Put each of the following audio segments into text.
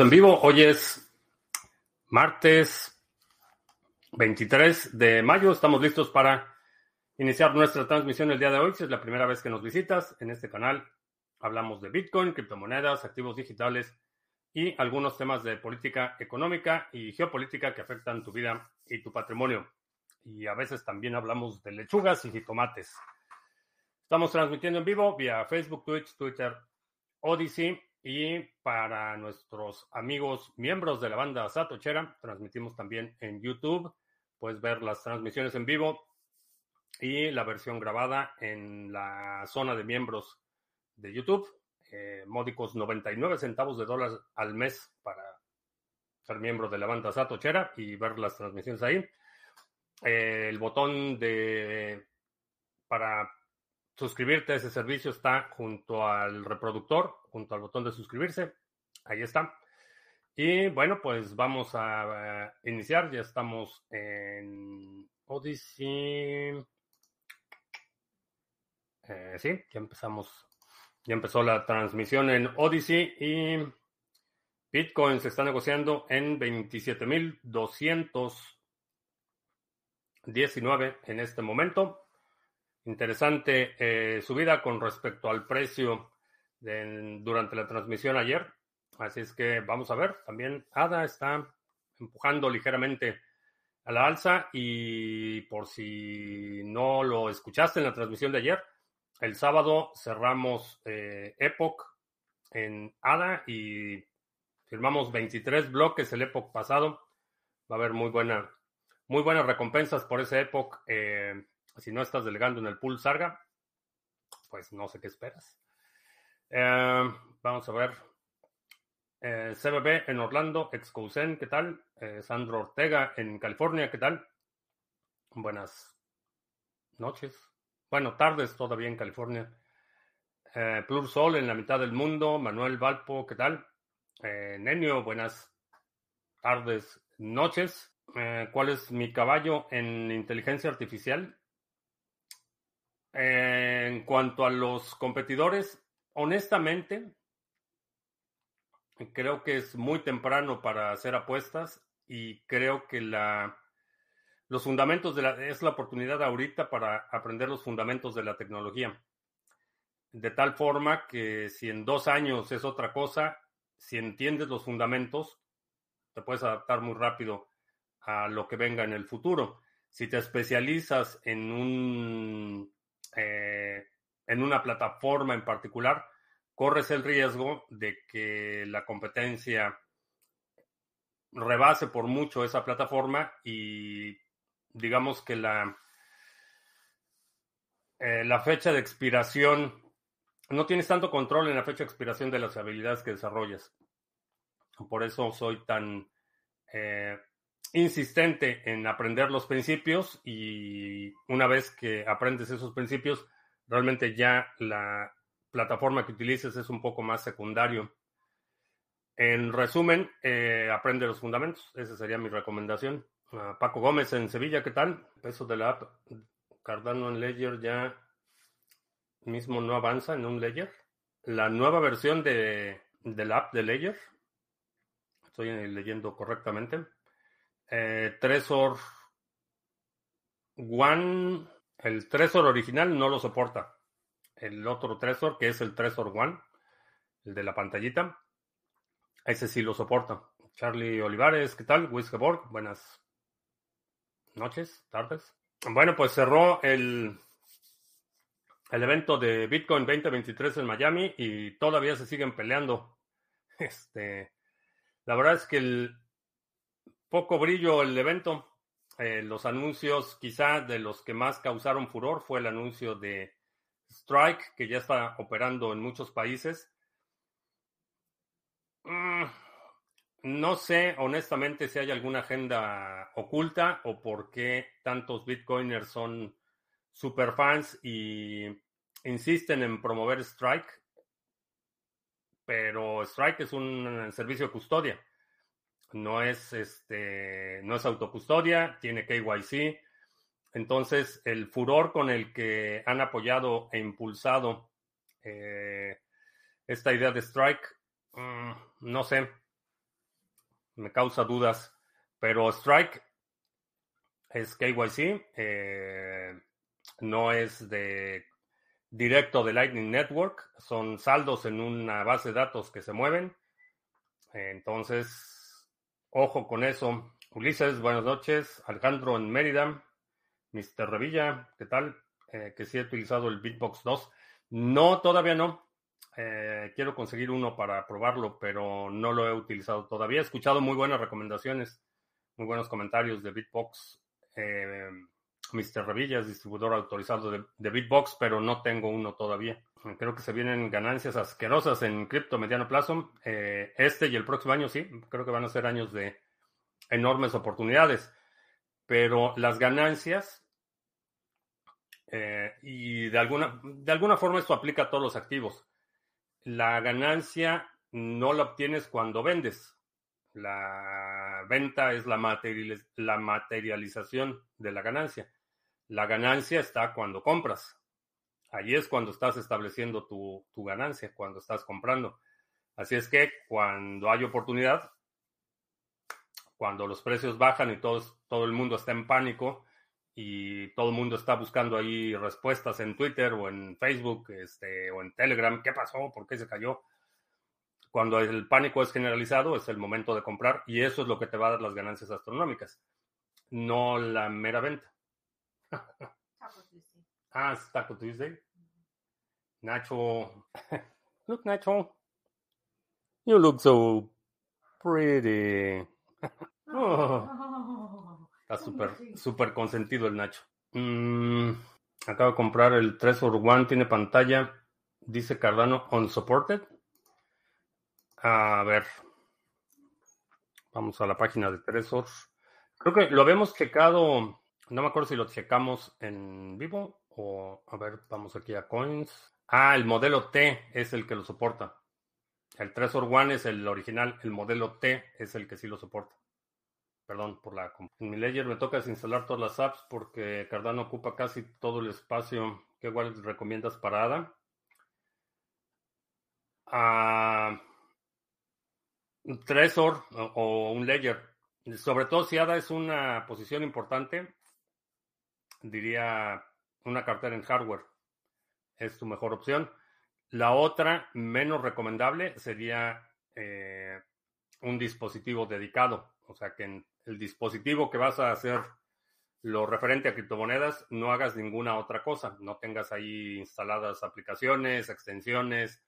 en vivo. Hoy es martes 23 de mayo. Estamos listos para iniciar nuestra transmisión el día de hoy. Si es la primera vez que nos visitas en este canal, hablamos de Bitcoin, criptomonedas, activos digitales y algunos temas de política económica y geopolítica que afectan tu vida y tu patrimonio. Y a veces también hablamos de lechugas y jitomates. Estamos transmitiendo en vivo vía Facebook, Twitch, Twitter, Odyssey y para nuestros amigos miembros de la banda Satochera, transmitimos también en YouTube. Puedes ver las transmisiones en vivo y la versión grabada en la zona de miembros de YouTube. Eh, módicos 99 centavos de dólares al mes para ser miembro de la banda Satochera y ver las transmisiones ahí. Eh, el botón de para suscribirte a ese servicio está junto al reproductor, junto al botón de suscribirse. Ahí está. Y bueno, pues vamos a eh, iniciar. Ya estamos en Odyssey. Eh, sí, ya empezamos. Ya empezó la transmisión en Odyssey y Bitcoin se está negociando en 27.219 en este momento. Interesante eh, subida con respecto al precio durante la transmisión ayer. Así es que vamos a ver. También ADA está empujando ligeramente a la alza y por si no lo escuchaste en la transmisión de ayer, el sábado cerramos eh, Epoch en ADA y firmamos 23 bloques el Epoch pasado. Va a haber muy buena, muy buenas recompensas por ese Epoch. Eh, si no estás delegando en el pool Sarga, pues no sé qué esperas. Eh, vamos a ver. Eh, CBB en Orlando, Excousen, ¿qué tal? Eh, Sandro Ortega en California, ¿qué tal? Buenas noches. Bueno, tardes todavía en California. Plur Sol en la mitad del mundo. Manuel Valpo, ¿qué tal? Nenio, buenas tardes, noches. ¿Cuál es mi caballo en inteligencia artificial? en cuanto a los competidores, honestamente, creo que es muy temprano para hacer apuestas y creo que la, los fundamentos de la, es la oportunidad ahorita para aprender los fundamentos de la tecnología. De tal forma que si en dos años es otra cosa, si entiendes los fundamentos, te puedes adaptar muy rápido a lo que venga en el futuro. Si te especializas en un eh, en una plataforma en particular, corres el riesgo de que la competencia rebase por mucho esa plataforma y digamos que la, eh, la fecha de expiración, no tienes tanto control en la fecha de expiración de las habilidades que desarrollas. Por eso soy tan eh, insistente en aprender los principios y una vez que aprendes esos principios, realmente ya la plataforma que utilices es un poco más secundario. En resumen, eh, aprende los fundamentos. Esa sería mi recomendación. Paco Gómez en Sevilla, ¿qué tal? Peso de la app. Cardano en Ledger ya mismo no avanza en un Ledger. La nueva versión de, de la app de Ledger. Estoy leyendo correctamente. Eh, Tresor One, el Tresor original no lo soporta. El otro Tresor, que es el Tresor One, el de la pantallita, ese sí lo soporta. Charlie Olivares, ¿qué tal? Wiskeborg, buenas noches, tardes. Bueno, pues cerró el, el evento de Bitcoin 2023 en Miami y todavía se siguen peleando. Este, la verdad es que el, poco brillo el evento. Eh, los anuncios, quizá de los que más causaron furor, fue el anuncio de Strike, que ya está operando en muchos países. Mm, no sé, honestamente, si hay alguna agenda oculta o por qué tantos bitcoiners son super fans y insisten en promover Strike. Pero Strike es un servicio de custodia no es este, no es autocustodia, tiene KYC. Entonces, el furor con el que han apoyado e impulsado eh, esta idea de Strike, mm, no sé. me causa dudas, pero Strike es KYC, eh, no es de directo de Lightning Network, son saldos en una base de datos que se mueven. Entonces, ojo con eso. Ulises, buenas noches. Alejandro en Mérida. Mr. Revilla, ¿qué tal? Eh, que sí he utilizado el Bitbox 2. No, todavía no. Eh, quiero conseguir uno para probarlo, pero no lo he utilizado todavía. He escuchado muy buenas recomendaciones, muy buenos comentarios de Bitbox. Eh, Mr. Revilla es distribuidor autorizado de, de, Bitbox, pero no tengo uno todavía. Creo que se vienen ganancias asquerosas en cripto mediano plazo. este y el próximo año sí, creo que van a ser años de enormes oportunidades, pero las ganancias eh, y de alguna, de alguna forma esto aplica a todos los activos. La ganancia no la obtienes cuando vendes. La venta es la, la materialización de la ganancia. La ganancia está cuando compras. Allí es cuando estás estableciendo tu, tu ganancia, cuando estás comprando. Así es que cuando hay oportunidad, cuando los precios bajan y todo, todo el mundo está en pánico, y todo el mundo está buscando ahí respuestas en Twitter o en Facebook este, o en Telegram. ¿Qué pasó? ¿Por qué se cayó? Cuando el pánico es generalizado, es el momento de comprar y eso es lo que te va a dar las ganancias astronómicas, no la mera venta. ah, es Taco Tuesday. Nacho. look, Nacho. You look so pretty. oh. Está súper, súper consentido el Nacho. Mm, acabo de comprar el 3 or 1, tiene pantalla, dice Cardano unsupported. A ver. Vamos a la página de Tresor. Creo que lo habíamos checado, no me acuerdo si lo checamos en vivo o, a ver, vamos aquí a Coins. Ah, el modelo T es el que lo soporta. El Tresor One es el original, el modelo T es el que sí lo soporta. Perdón por la... En mi ledger me toca desinstalar todas las apps porque Cardano ocupa casi todo el espacio. ¿Qué igual recomiendas para ADA? Ah, un Trezor o, un Ledger. Sobre todo si ADA es una posición importante, diría una cartera en hardware. Es tu mejor opción. La otra, menos recomendable, sería eh, un dispositivo dedicado. O sea, que en el dispositivo que vas a hacer lo referente a criptomonedas, no hagas ninguna otra cosa. No tengas ahí instaladas aplicaciones, extensiones,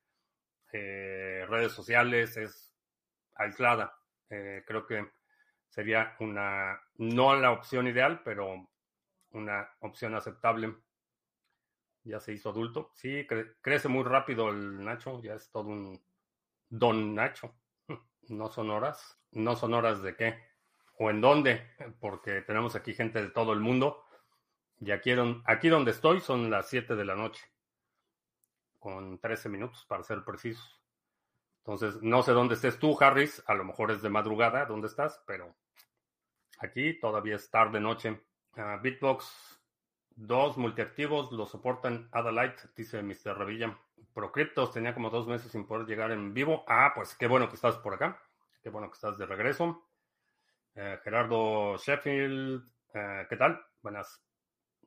eh, redes sociales, es aislada. Eh, creo que sería una, no la opción ideal, pero una opción aceptable. Ya se hizo adulto. Sí, crece muy rápido el Nacho, ya es todo un don Nacho. No son horas. ¿No son horas de qué? ¿O en dónde? Porque tenemos aquí gente de todo el mundo. Y aquí, aquí donde estoy son las 7 de la noche. Con 13 minutos para ser precisos. Entonces, no sé dónde estés tú, Harris. A lo mejor es de madrugada dónde estás, pero aquí todavía es tarde noche. Uh, Bitbox 2 multiactivos lo soportan Adalite, dice Mr. Revilla. Procryptos tenía como dos meses sin poder llegar en vivo. Ah, pues qué bueno que estás por acá. Qué bueno que estás de regreso. Eh, Gerardo Sheffield, eh, ¿qué tal? Buenas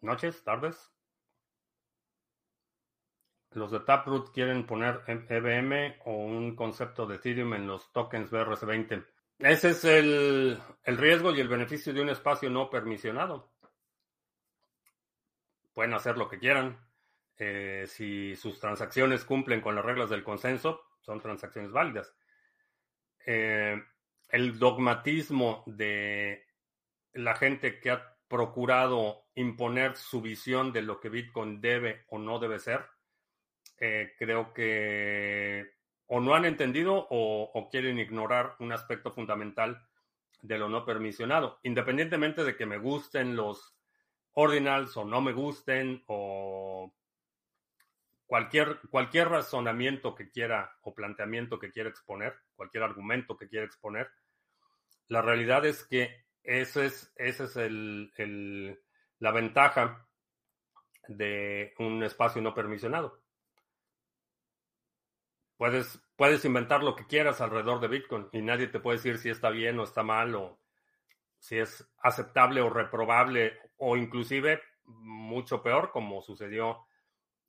noches, tardes. Los de Taproot quieren poner EVM o un concepto de Ethereum en los tokens BRC20. Ese es el, el riesgo y el beneficio de un espacio no permisionado. Pueden hacer lo que quieran. Eh, si sus transacciones cumplen con las reglas del consenso, son transacciones válidas. Eh, el dogmatismo de la gente que ha procurado imponer su visión de lo que Bitcoin debe o no debe ser, eh, creo que o no han entendido o, quieren ignorar un aspecto fundamental de lo no permisionado, independientemente de que me gusten los ordinals o no me gusten o cualquier, cualquier razonamiento que quiera o planteamiento que quiera exponer, cualquier argumento que quiera exponer, la realidad es que ese es, ese es el, la ventaja de un espacio no permisionado. puedes, puedes inventar lo que quieras alrededor de Bitcoin y nadie te puede decir si está bien o está mal o si es aceptable o reprobable o inclusive mucho peor como sucedió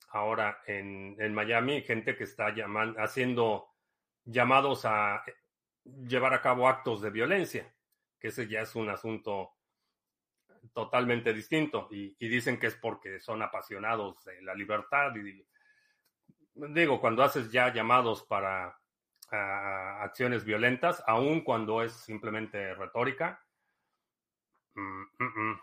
ahora en, en Miami, gente que está llamando, haciendo llamados a llevar a cabo actos de violencia, que ese ya es un asunto totalmente distinto y, dicen que es porque son apasionados de la libertad y digo, cuando haces ya llamados para acciones violentas, aun cuando es simplemente retórica, mm, mm, mm,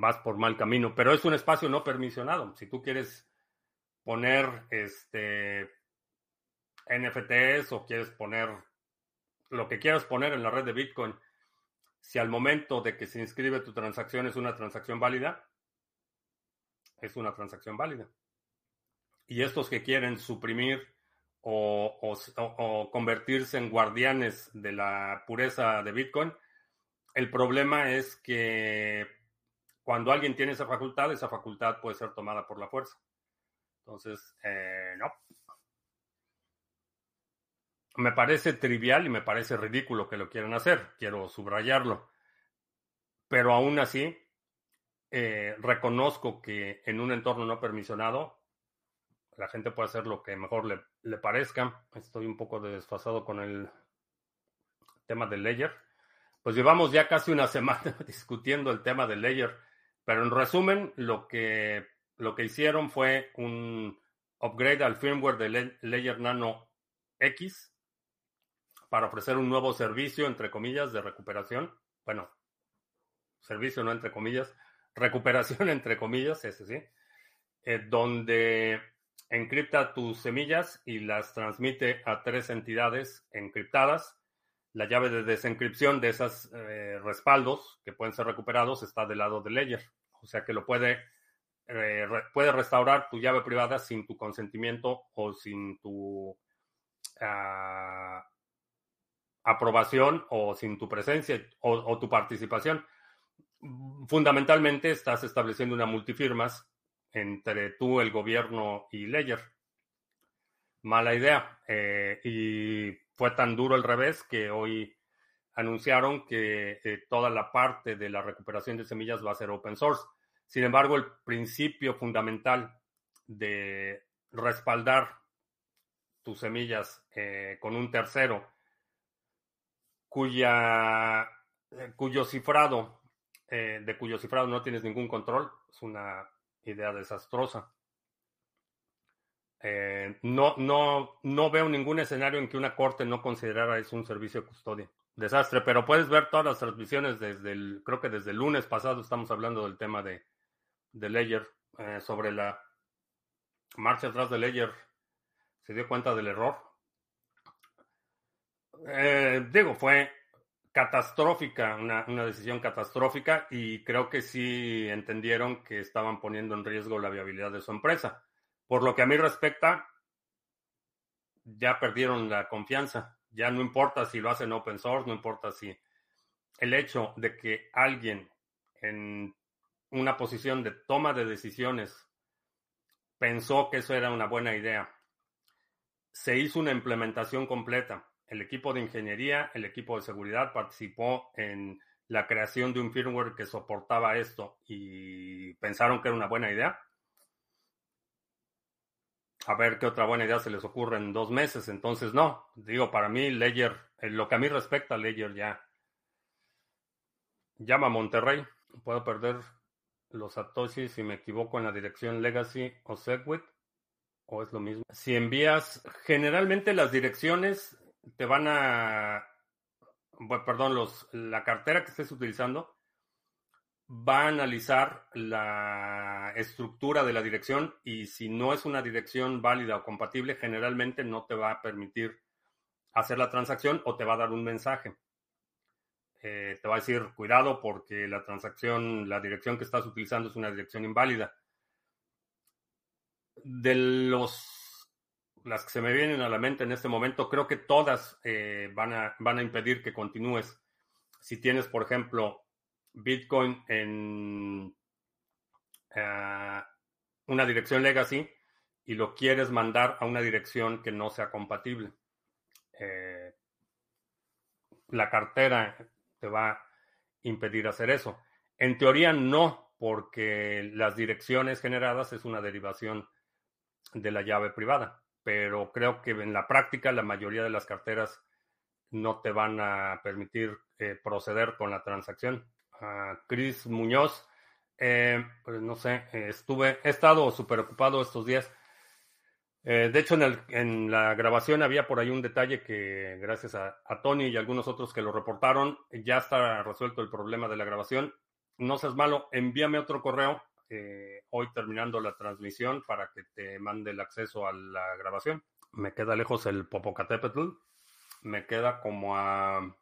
vas por mal camino, pero es un espacio no permisionado. Si tú quieres poner este NFTs o quieres poner lo que quieras poner en la red de Bitcoin, si al momento de que se inscribe tu transacción es una transacción válida, es una transacción válida. Y estos que quieren suprimir o, convertirse en guardianes de la pureza de Bitcoin, el problema es que cuando alguien tiene esa facultad, esa facultad puede ser tomada por la fuerza. Entonces, eh, no. Me parece trivial y me parece ridículo que lo quieran hacer. Quiero subrayarlo. Pero aún así, eh, reconozco que en un entorno no permisionado, la gente puede hacer lo que mejor le, le parezca. Estoy un poco desfasado con el tema del layer. Pues llevamos ya casi una semana discutiendo el tema del layer. Pero en resumen, lo que, lo que hicieron fue un upgrade al firmware de Layer Nano X para ofrecer un nuevo servicio, entre comillas, de recuperación. Bueno, servicio no entre comillas, recuperación entre comillas, ese sí, eh, donde encripta tus semillas y las transmite a tres entidades encriptadas. La llave de desencripción de esos eh, respaldos que pueden ser recuperados está del lado de Ledger. O sea que lo puede, eh, puede restaurar tu llave privada sin tu consentimiento o sin tu ah, aprobación o sin tu presencia o, tu participación. Fundamentalmente estás estableciendo una multifirmas entre tú, el gobierno y Ledger. Mala idea. Eh, y fue tan duro el revés que hoy anunciaron que eh, toda la parte de la recuperación de semillas va a ser open source. Sin embargo, el principio fundamental de respaldar tus semillas eh, con un tercero cuya, eh, cuyo cifrado, eh, de cuyo cifrado no tienes ningún control, es una idea desastrosa. Eh, no, no, no veo ningún escenario en que una corte no considerara eso un servicio de custodia. Desastre, pero puedes ver todas las transmisiones desde el, creo que desde el lunes pasado estamos hablando del tema de, de Ledger, sobre la marcha atrás de Ledger. Se dio cuenta del error, eh, digo, fue catastrófica, una, decisión catastrófica y creo que sí entendieron que estaban poniendo en riesgo la viabilidad de su empresa. Por lo que a mí respecta, ya perdieron la confianza. Ya no importa si lo hacen open source, no importa si el hecho de que alguien en una posición de toma de decisiones pensó que eso era una buena idea, se hizo una implementación completa el equipo de ingeniería, el equipo de seguridad participó en la creación de un firmware que soportaba esto y pensaron que era una buena idea. A ver qué otra buena idea se les ocurre en dos meses. Entonces, no. Digo, para mí, Ledger, en lo que a mí respecta, Ledger ya llama a Monterrey. Puedo perder los satoshis si me equivoco en la dirección Legacy o Segwit. ¿O es lo mismo? Si envías, generalmente las direcciones te van a, perdón, los, la cartera que estés utilizando va a analizar la estructura de la dirección y si no es una dirección válida o compatible, generalmente no te va a permitir hacer la transacción o te va a dar un mensaje. Eh, te va a decir, cuidado porque la transacción, la dirección que estás utilizando es una dirección inválida. De los las que se me vienen a la mente en este momento, creo que todas eh, van, a, van a impedir que continúes. Si tienes, por ejemplo, Bitcoin en eh, una dirección legacy y lo quieres mandar a una dirección que no sea compatible. Eh, la cartera te va a impedir hacer eso. En teoría no, porque las direcciones generadas es una derivación de la llave privada, pero creo que en la práctica la mayoría de las carteras no te van a permitir eh, proceder con la transacción. Chris Muñoz, eh, pues no sé, estuve, he estado súper ocupado estos días. Eh, de hecho, en, el, en, la grabación había por ahí un detalle que, gracias a, Tony y algunos otros que lo reportaron, ya está resuelto el problema de la grabación. No seas malo, envíame otro correo eh, hoy terminando la transmisión para que te mande el acceso a la grabación. Me queda lejos el Popocatépetl. Me queda como a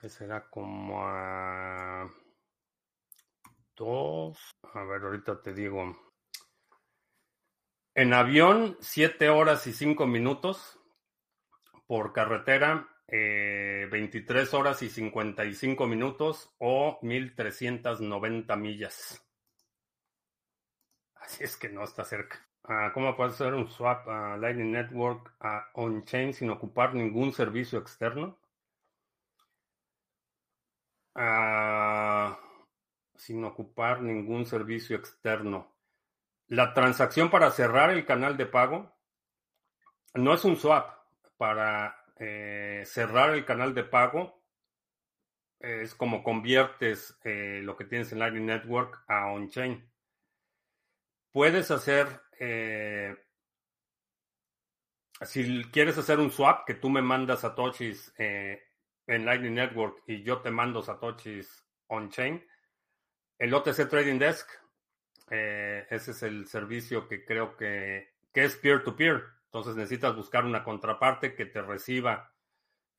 que será como a dos. A ver, ahorita te digo. En avión, siete horas y cinco minutos. Por carretera, eh, 23 horas y 55 minutos o 1390 millas. Así es que no está cerca. Ah, ¿Cómo puede ser un swap a Lightning Network on-chain sin ocupar ningún servicio externo? Sin ocupar ningún servicio externo. La transacción para cerrar el canal de pago no es un swap. Para eh, cerrar el canal de pago es como conviertes eh, lo que tienes en Lightning Network a on-chain. Puedes hacer, eh, si quieres hacer un swap, que tú me mandas satoshis en Lightning Network y yo te mando satoshis on-chain, el OTC Trading Desk, eh, ese es el servicio que creo que, es peer-to-peer. Entonces necesitas buscar una contraparte que te reciba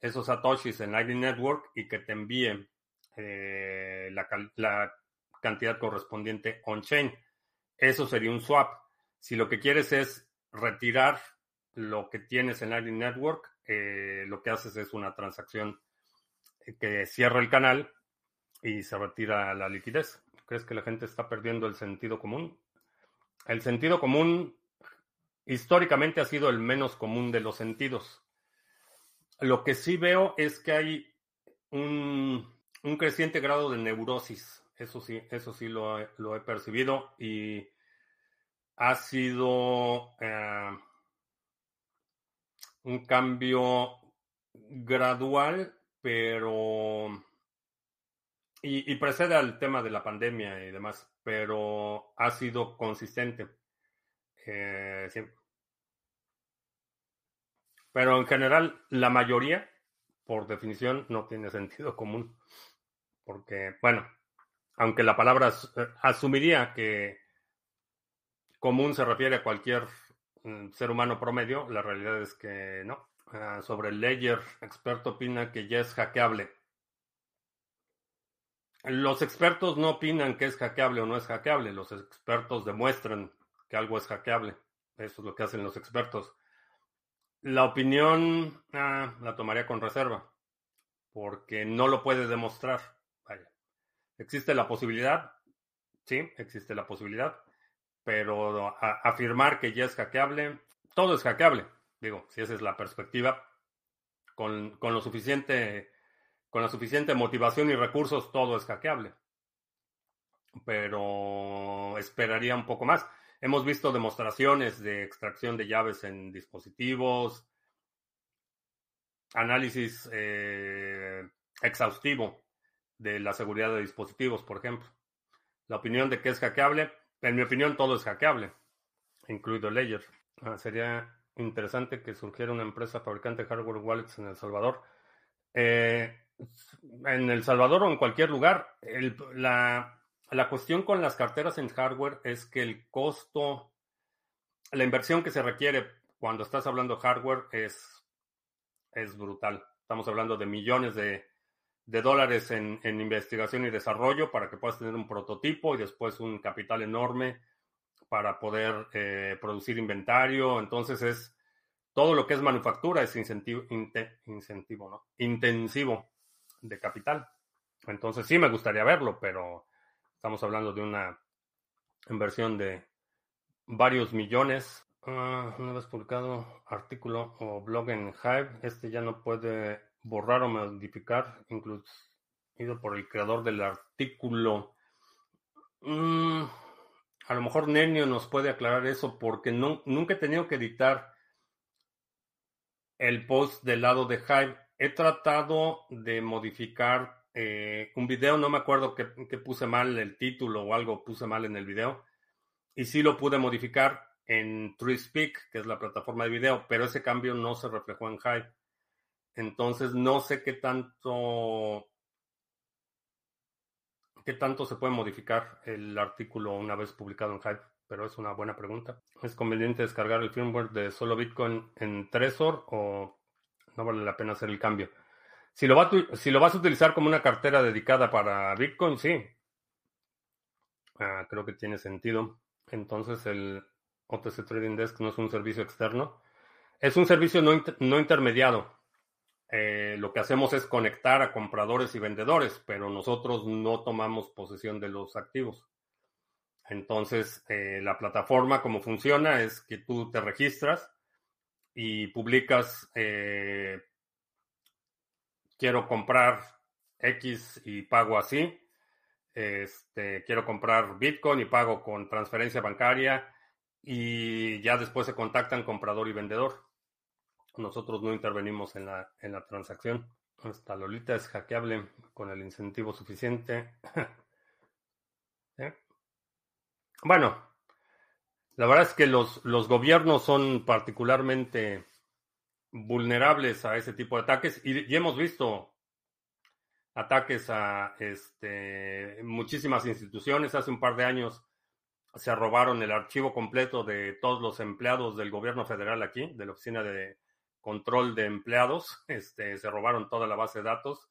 esos satoshis en Lightning Network y que te envíe eh, la, la, cantidad correspondiente on-chain. Eso sería un swap. Si lo que quieres es retirar lo que tienes en Lightning Network, eh, lo que haces es una transacción que cierra el canal y se retira la liquidez. ¿Crees que la gente está perdiendo el sentido común? El sentido común históricamente ha sido el menos común de los sentidos. Lo que sí veo es que hay un, creciente grado de neurosis. Eso sí, eso sí lo, he percibido y ha sido eh, un cambio gradual pero... Y, precede al tema de la pandemia y demás, pero ha sido consistente. Eh. Pero en general, la mayoría, por definición, no tiene sentido común. Porque, bueno, aunque la palabra eh, asumiría que común se refiere a cualquier mm, ser humano promedio, la realidad es que no. Ah, sobre el Ledger, experto opina que ya es hackeable. Los expertos no opinan que es hackeable o no es hackeable. Los expertos demuestran que algo es hackeable. Eso es lo que hacen los expertos. La opinión ah, la tomaría con reserva, porque no lo puede demostrar. ¿Existe la posibilidad? Sí, existe la posibilidad, pero afirmar que ya es hackeable, todo es hackeable. Digo, si esa es la perspectiva, con, lo suficiente, con la suficiente motivación y recursos, todo es hackeable. Pero esperaría un poco más. Hemos visto demostraciones de extracción de llaves en dispositivos, análisis eh, exhaustivo de la seguridad de dispositivos, por ejemplo. La opinión de que es hackeable, en mi opinión todo es hackeable, incluido Ledger. Ah, sería interesante que surgiera una empresa fabricante de hardware wallets en El Salvador. Eh, en El Salvador o en cualquier lugar, la, cuestión con las carteras en hardware es que el costo, la inversión que se requiere cuando estás hablando de hardware es, es brutal. Estamos hablando de millones de, dólares en, investigación y desarrollo para que puedas tener un prototipo y después un capital enorme para poder eh, producir inventario. Entonces es todo lo que es manufactura es incentivo, incentivo, ¿no? Intensivo de capital. Entonces sí me gustaría verlo, pero Estamos hablando de una inversión de varios millones. Ah, una vez publicado artículo o blog en Hive, este ya no puede borrar o modificar, incluido por el creador del artículo. Mm, a lo mejor Nenio nos puede aclarar eso porque nunca he tenido que editar el post del lado de Hive. He tratado de modificar eh, un video, no me acuerdo que, puse mal el título o algo puse mal en el video. Y sí lo pude modificar en TreeSpeak, que es la plataforma de video, pero ese cambio no se reflejó en Hive. Entonces no sé qué tanto qué tanto se puede modificar el artículo una vez publicado en Hive, pero es una buena pregunta. ¿Es conveniente descargar el firmware de solo Bitcoin en Trezor o no vale la pena hacer el cambio? Si lo, lo vas a utilizar como una cartera dedicada para Bitcoin, sí. Ah, creo que tiene sentido. Entonces el OTC Trading Desk no es un servicio externo. Es un servicio no, no intermediado. Eh, lo que hacemos es conectar a compradores y vendedores, pero nosotros no tomamos posesión de los activos. Entonces, eh, la plataforma, como funciona, es que tú te registras y publicas, eh, quiero comprar X y pago así, este, quiero comprar Bitcoin y pago con transferencia bancaria y ya después se contactan comprador y vendedor. Nosotros no intervenimos en la, en la transacción. Esta Lolita es hackeable con el incentivo suficiente. ¿Eh? Bueno, la verdad es que los, los gobiernos son particularmente vulnerables a ese tipo de ataques y, hemos visto ataques a este, muchísimas instituciones. Hace un par de años se robaron el archivo completo de todos los empleados del gobierno federal aquí, de la oficina de control de empleados, este, se robaron toda la base de datos.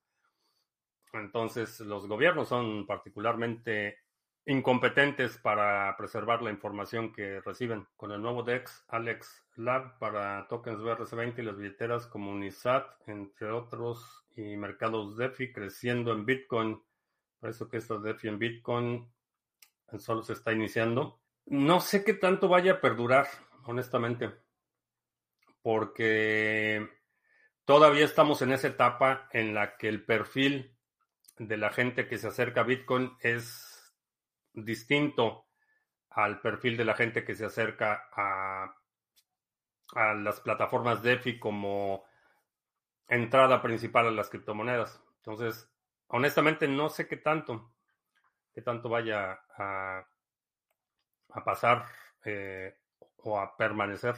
Entonces, los gobiernos son particularmente incompetentes para preservar la información que reciben. Con el nuevo DEX, Alex Lab para tokens BRC20 y las billeteras como Unisat, entre otros, y mercados DeFi creciendo en Bitcoin. Por eso que esto DeFi en Bitcoin solo se está iniciando. No sé qué tanto vaya a perdurar, honestamente porque todavía estamos en esa etapa en la que el perfil de la gente que se acerca a Bitcoin es distinto al perfil de la gente que se acerca a, a las plataformas DeFi como entrada principal a las criptomonedas. Entonces, honestamente no sé qué tanto, qué tanto vaya a, a pasar eh, o a permanecer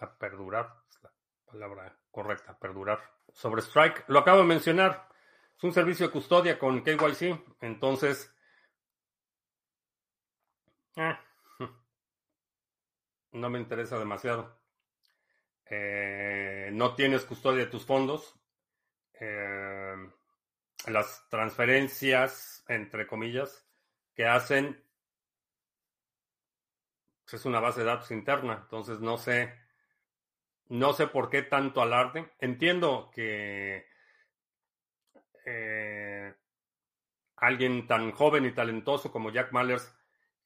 a perdurar, es la palabra correcta, perdurar. Sobre Strike, lo acabo de mencionar, es un servicio de custodia con KYC, entonces... Eh, no me interesa demasiado. Eh, no tienes custodia de tus fondos. Eh, las transferencias, entre comillas, que hacen es una base de datos interna. Entonces no sé no sé por qué tanto alarde. Entiendo que eh, alguien tan joven y talentoso como Jack Mallers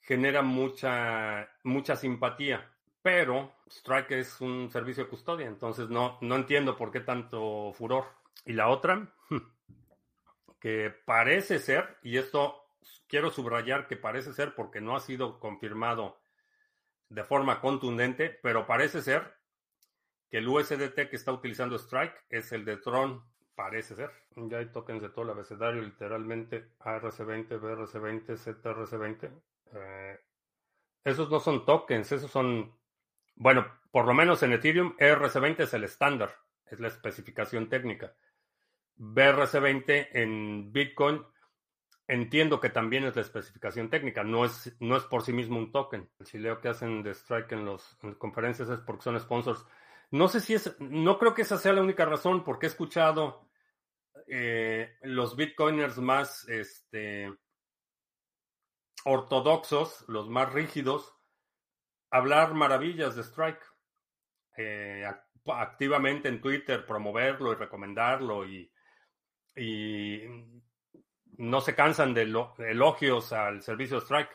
genera mucha, mucha simpatía, pero Strike es un servicio de custodia, entonces no, no entiendo por qué tanto furor. Y la otra, que parece ser, y esto quiero subrayar que parece ser porque no ha sido confirmado de forma contundente, pero parece ser que el USDT que está utilizando Strike es el de Tron, parece ser. Ya hay tokens de todo el abecedario, literalmente ARC20, BRC20, ZRC20. Eh, esos no son tokens, esos son, bueno, por lo menos en Ethereum, ERC20 es el estándar, es la especificación técnica. BRC20 en Bitcoin entiendo que también es la especificación técnica, no es, no es por sí mismo un token. El chileo que hacen de Strike en las conferencias es porque son sponsors. No sé si es, no creo que esa sea la única razón, porque he escuchado eh, los bitcoiners más este, ortodoxos, los más rígidos, hablar maravillas de Strike. Eh, activamente en Twitter promoverlo y recomendarlo y, y no se cansan de elogios al servicio Strike,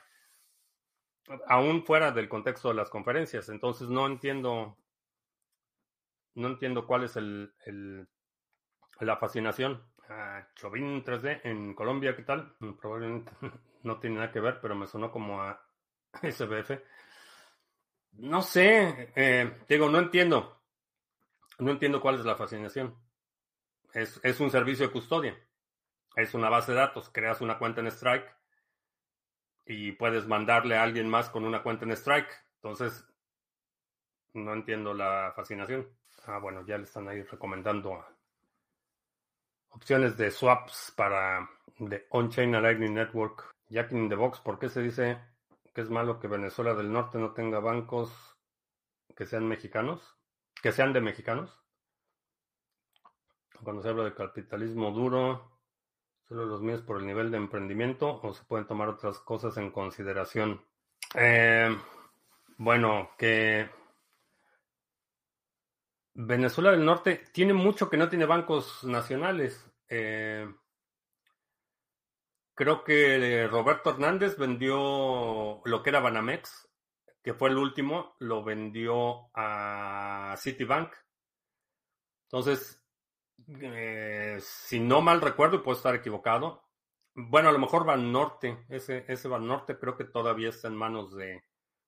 aún fuera del contexto de las conferencias. Entonces no entiendo, no entiendo cuál es el, la fascinación. Ah, Chauvin 3D en Colombia, ¿qué tal? Probablemente no tiene nada que ver, pero me sonó como a SBF. No sé, eh, digo, no entiendo. No entiendo cuál es la fascinación. Es, es un servicio de custodia. Es una base de datos. Creas una cuenta en Strike y puedes mandarle a alguien más con una cuenta en Strike. Entonces, no entiendo la fascinación. Ah, bueno, ya le están ahí recomendando opciones de swaps para de on-chain Lightning Network. Jack in the Box, ¿por qué se dice que es malo que Venezuela del Norte no tenga bancos que sean mexicanos? Que sean de mexicanos. Cuando se habla de capitalismo duro, solo los míos por el nivel de emprendimiento o se pueden tomar otras cosas en consideración. Eh, bueno, que Venezuela del Norte tiene mucho que no tiene bancos nacionales. Eh, creo que Roberto Hernández vendió lo que era Banamex, que fue el último, lo vendió a Citibank. Entonces, eh, si no mal recuerdo, puedo estar equivocado, bueno, a lo mejor Banorte, ese, ese Banorte creo que todavía está en manos de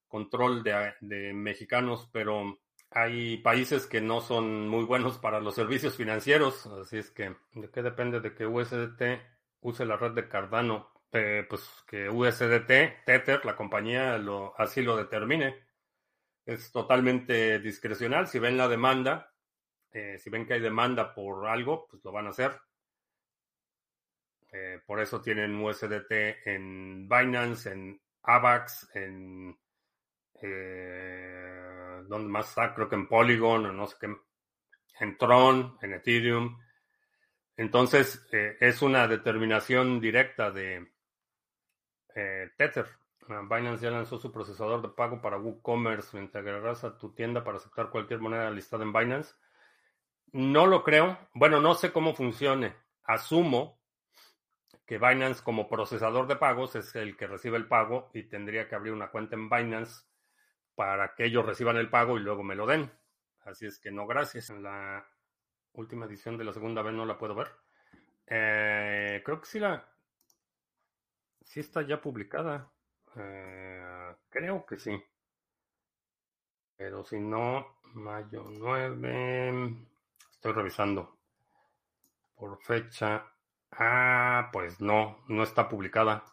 control de mexicanos, pero hay países que no son muy buenos para los servicios financieros, así es que, ¿de qué depende de que USDT use la red de Cardano? Eh, pues que USDT, Tether, la compañía, lo, así lo determine. Es totalmente discrecional. Si ven la demanda, eh, si ven que hay demanda por algo, pues lo van a hacer. Eh, por eso tienen USDT en Binance, en AVAX, en donde más está, creo que en Polygon o no sé qué, en Tron, en Ethereum. Entonces, eh, es una determinación directa de eh, Tether. Ah, Binance ya lanzó su procesador de pago para WooCommerce. Lo integrarás a tu tienda para aceptar cualquier moneda listada en Binance. No lo creo. Bueno, no sé cómo funcione. Asumo que Binance como procesador de pagos es el que recibe el pago y tendría que abrir una cuenta en Binance para que ellos reciban el pago y luego me lo den. Así es que no, gracias. En la última edición de la segunda vez no la puedo ver. Eh, creo que sí la. Sí está ya publicada. Eh, creo que sí. Pero si no, mayo 9. Estoy revisando. Por fecha. Ah, pues no, no está publicada.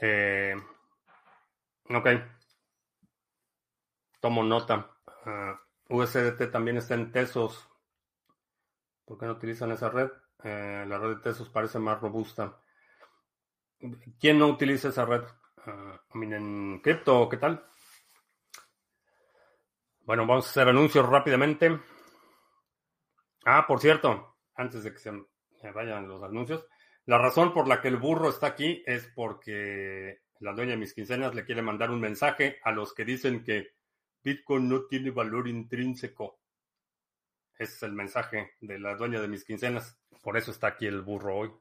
Eh, ok. Tomo nota. Ah, USDT también está en Tesos. ¿Por qué no utilizan esa red? Eh, la red de Tesos parece más robusta. ¿Quién no utiliza esa red? Uh, en cripto, ¿qué tal? Bueno, vamos a hacer anuncios rápidamente. Ah, por cierto, antes de que se vayan los anuncios, la razón por la que el burro está aquí es porque la dueña de mis quincenas le quiere mandar un mensaje a los que dicen que Bitcoin no tiene valor intrínseco. es el mensaje de la dueña de mis quincenas. Por eso está aquí el burro hoy.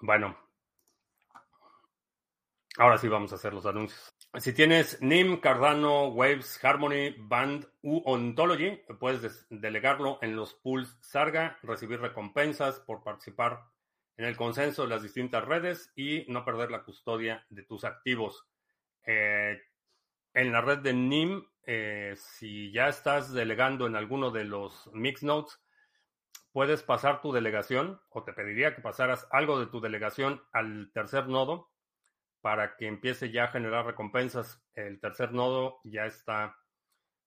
Bueno. Ahora sí vamos a hacer los anuncios. Si tienes NIM, Cardano, Waves, Harmony, Band u Ontology, puedes delegarlo en los pools Sarga, recibir recompensas por participar en el consenso de las distintas redes y no perder la custodia de tus activos. Eh, en la red de NIM, eh, si ya estás delegando en alguno de los mix nodes, puedes pasar tu delegación o te pediría que pasaras algo de tu delegación al tercer nodo para que empiece ya a generar recompensas. El tercer nodo ya está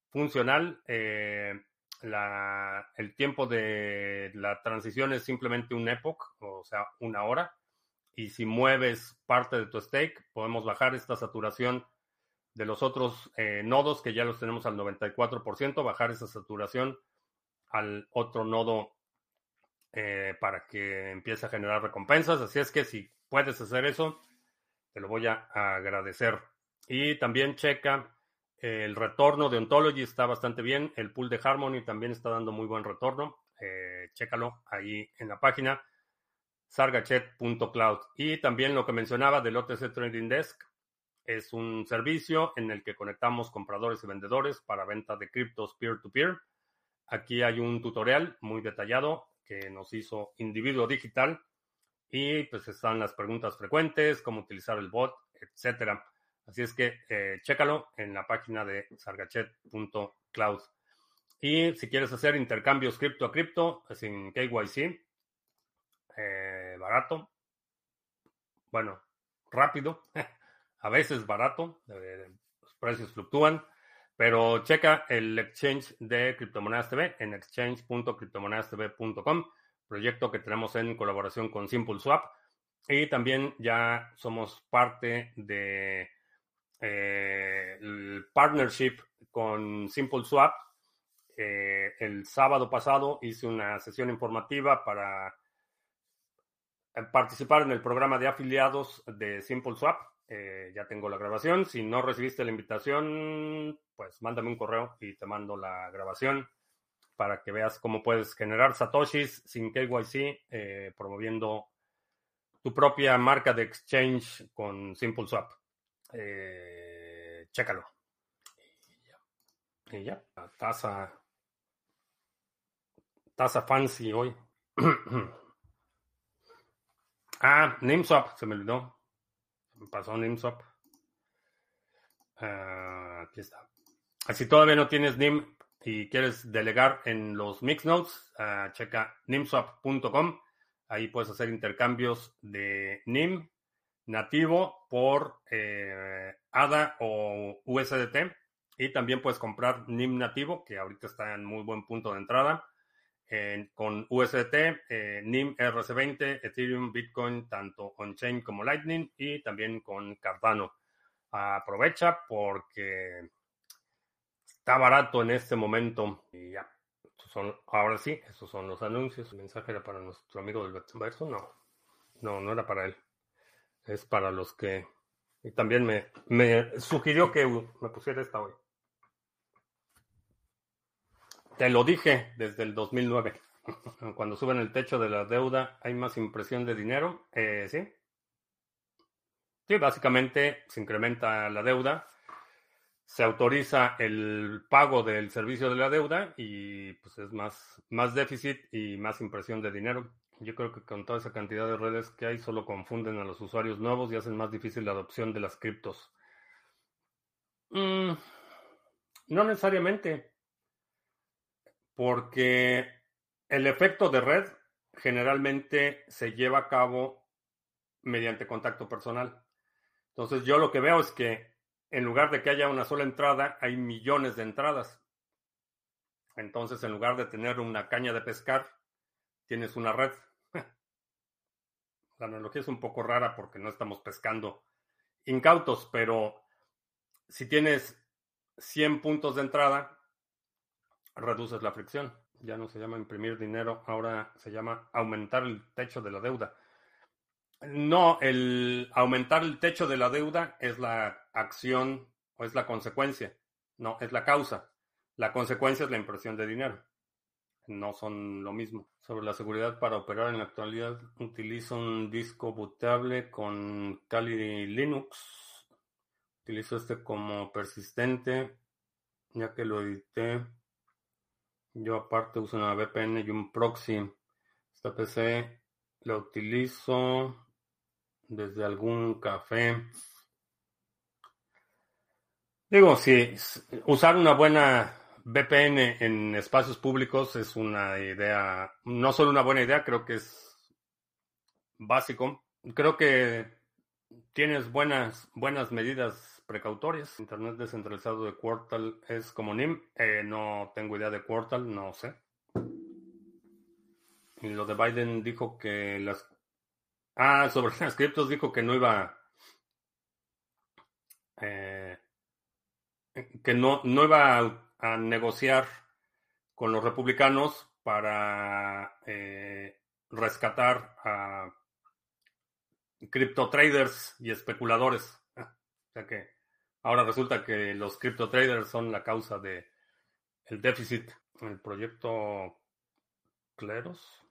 funcional. Eh, el tiempo de la transición es simplemente un epoch, o sea, una hora. Y si mueves parte de tu stake, podemos bajar esta saturación de los otros eh, nodos que ya los tenemos al 94%, bajar esa saturación al otro nodo eh, para que empiece a generar recompensas. Así es que si puedes hacer eso, te lo voy a agradecer. Y también checa el retorno de Ontology, está bastante bien. El pool de Harmony también está dando muy buen retorno. Eh, chécalo ahí en la página. sargachet.cloud. Y también lo que mencionaba del OTC Trading Desk es un servicio en el que conectamos compradores y vendedores para venta de criptos peer-to-peer. Aquí hay un tutorial muy detallado que nos hizo Individuo Digital y pues están las preguntas frecuentes, cómo utilizar el bot, etcétera. Así es que eh, chécalo en la página de sargachet.cloud. Y si quieres hacer intercambios cripto a cripto sin KYC, eh, barato, bueno, rápido, a veces barato, eh, los precios fluctúan, pero checa el exchange de Criptomonedas TV en exchange.criptomonedastv.com, proyecto que tenemos en colaboración con Simple Swap. Y también ya somos parte de eh, el partnership con Simple Swap. Eh, el sábado pasado hice una sesión informativa para participar en el programa de afiliados de Simple Swap. Eh, ya tengo la grabación. Si no recibiste la invitación, pues mándame un correo y te mando la grabación para que veas cómo puedes generar satoshis sin KYC, promoviendo tu propia marca de exchange con Simple Swap. Eh, chécalo. Y ya. la taza. Taza fancy hoy. ah, NameSwap, se me olvidó. Pasó NameSwap. Uh, aquí está. Si todavía no tienes NIM y quieres delegar en los mix notes, uh, checa nimswap.com. Ahí puedes hacer intercambios de NIM nativo por eh, ADA o USDT. Y también puedes comprar NIM nativo, que ahorita está en muy buen punto de entrada, con USDT, eh, NIM RC20, Ethereum, Bitcoin, tanto on-chain como Lightning, y también con Cardano. Aprovecha porque está barato en este momento. Y ya, ahora sí, esos son los anuncios. El mensaje era para nuestro amigo del Betverso. No, no, no era para él es para los que... Y también me, me sugirió que me pusiera esta hoy. Te lo dije desde el 2009. Cuando suben el techo de la deuda hay más impresión de dinero. Eh, sí. Sí, básicamente se incrementa la deuda, se autoriza el pago del servicio de la deuda y pues es más, más déficit y más impresión de dinero. Yo creo que con toda esa cantidad de redes que hay, solo confunden a los usuarios nuevos y hacen más difícil la adopción de las criptos. Mm, no necesariamente, porque el efecto de red generalmente se lleva a cabo mediante contacto personal. Entonces yo lo que veo es que en lugar de que haya una sola entrada, hay millones de entradas. Entonces, en lugar de tener una caña de pescar, tienes una red. La analogía es un poco rara porque no estamos pescando incautos, pero si tienes 100 puntos de entrada, reduces la fricción. Ya no se llama imprimir dinero, ahora se llama aumentar el techo de la deuda. No, el aumentar el techo de la deuda es la acción o es la consecuencia. No, es la causa. La consecuencia es la impresión de dinero no son lo mismo. Sobre la seguridad para operar en la actualidad, utilizo un disco bootable con Kali Linux. Utilizo este como persistente, ya que lo edité. Yo aparte uso una VPN y un proxy. Esta PC la utilizo desde algún café. Digo, si usar una buena VPN en espacios públicos es una idea, no solo una buena idea, creo que es básico. Creo que tienes buenas, buenas medidas precautorias. Internet descentralizado de Quartal es como NIM. Eh, no tengo idea de Quartal, no sé. Y lo de Biden dijo que las... Ah, sobre las criptos dijo que no iba... Eh, que no, no iba a negociar con los republicanos para eh, rescatar a cripto traders y especuladores. O sea que ahora resulta que los cripto traders son la causa de el déficit. El proyecto Cleros.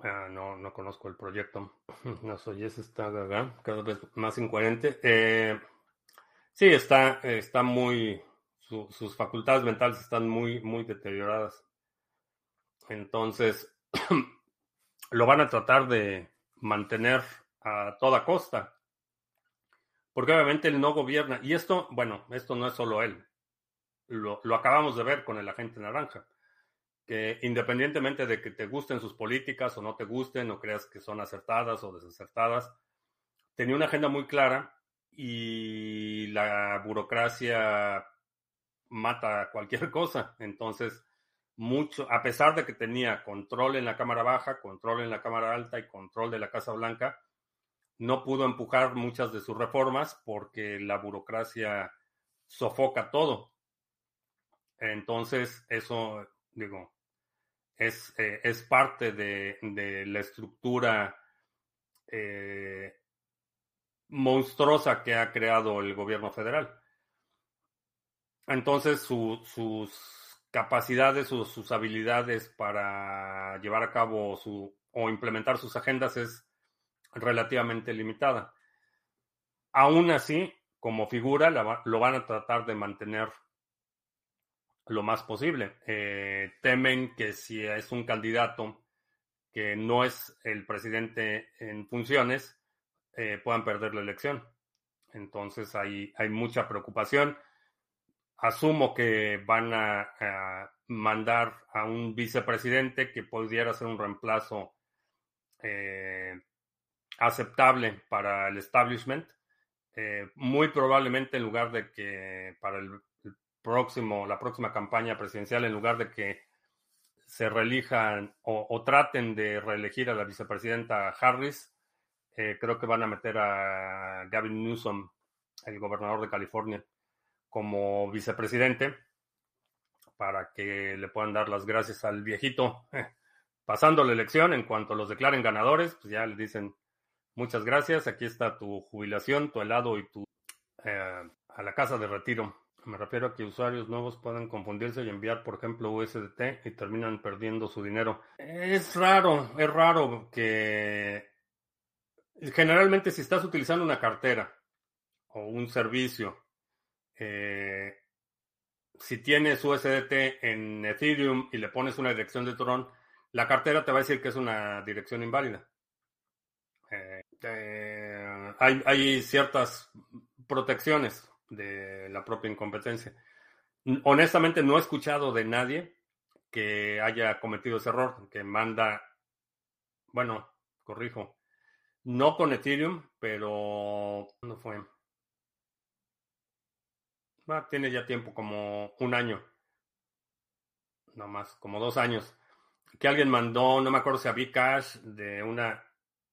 Ah, no, no conozco el proyecto. No soy ese, está cada vez más incoherente. Eh, sí, está, está muy, sus facultades mentales están muy, muy deterioradas. Entonces, lo van a tratar de mantener a toda costa. Porque obviamente él no gobierna. Y esto, bueno, esto no es solo él. Lo, lo acabamos de ver con el agente naranja que independientemente de que te gusten sus políticas o no te gusten o creas que son acertadas o desacertadas, tenía una agenda muy clara y la burocracia mata cualquier cosa. Entonces, mucho, a pesar de que tenía control en la Cámara Baja, control en la Cámara Alta y control de la Casa Blanca, no pudo empujar muchas de sus reformas porque la burocracia sofoca todo. Entonces, eso, digo, es, eh, es parte de, la estructura eh, monstruosa que ha creado el gobierno federal. Entonces, sus capacidades o sus habilidades para llevar a cabo su, o implementar sus agendas es relativamente limitada. Aún así, como figura, lo van a tratar de mantener lo más posible. Eh, temen que si es un candidato que no es el presidente en funciones, eh, puedan perder la elección. Entonces hay, hay mucha preocupación. Asumo que van a, mandar a un vicepresidente que pudiera ser un reemplazo eh, aceptable para el establishment. muy probablemente en lugar de que para el próximo, la próxima campaña presidencial, en lugar de que se reelijan o, traten de reelegir a la vicepresidenta Harris, eh, creo que van a meter a Gavin Newsom, el gobernador de California, como vicepresidente para que le puedan dar las gracias al viejito. pasando la elección, en cuanto los declaren ganadores, pues ya le dicen muchas gracias, aquí está tu jubilación, tu helado y tu eh, a la casa de retiro. Me refiero a que usuarios nuevos pueden confundirse y enviar, por ejemplo, USDT y terminan perdiendo su dinero. Es raro, es raro que generalmente si estás utilizando una cartera o un servicio, eh, si tienes USDT en Ethereum y le pones una dirección de Tron, la cartera te va a decir que es una dirección inválida. Eh, hay, hay ciertas protecciones de la propia incompetencia. Honestamente, no he escuchado de nadie que haya cometido ese error, que manda, bueno, corrijo, no con Ethereum, pero ¿cuándo fue? Ah, tiene ya tiempo, como un año, no más, como dos años, que alguien mandó, no me acuerdo si a Bcash, de una,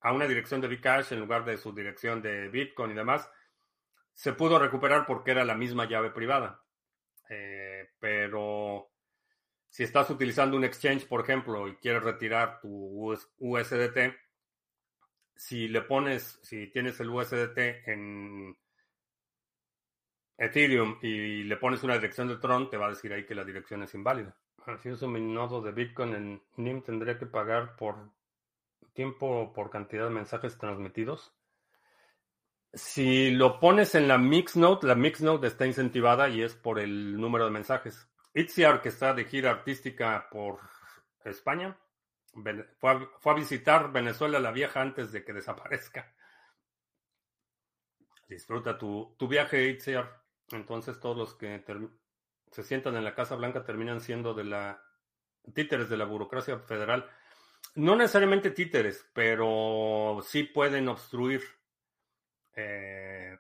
a una dirección de Bcash en lugar de su dirección de Bitcoin y demás, se pudo recuperar porque era la misma llave privada. Eh, pero si estás utilizando un exchange, por ejemplo, y quieres retirar tu USDT, si le pones, si tienes el USDT en Ethereum y le pones una dirección de Tron, te va a decir ahí que la dirección es inválida. Si uso mi nodo de Bitcoin en NIM, tendría que pagar por tiempo por cantidad de mensajes transmitidos. Si lo pones en la Mixnode, la Mixnode está incentivada y es por el número de mensajes. Itziar, que está de gira artística por España, fue a, visitar Venezuela la vieja antes de que desaparezca. Disfruta tu, viaje, Itziar. Entonces todos los que se sientan en la Casa Blanca terminan siendo de la títeres de la burocracia federal. No necesariamente títeres, pero sí pueden obstruir eh,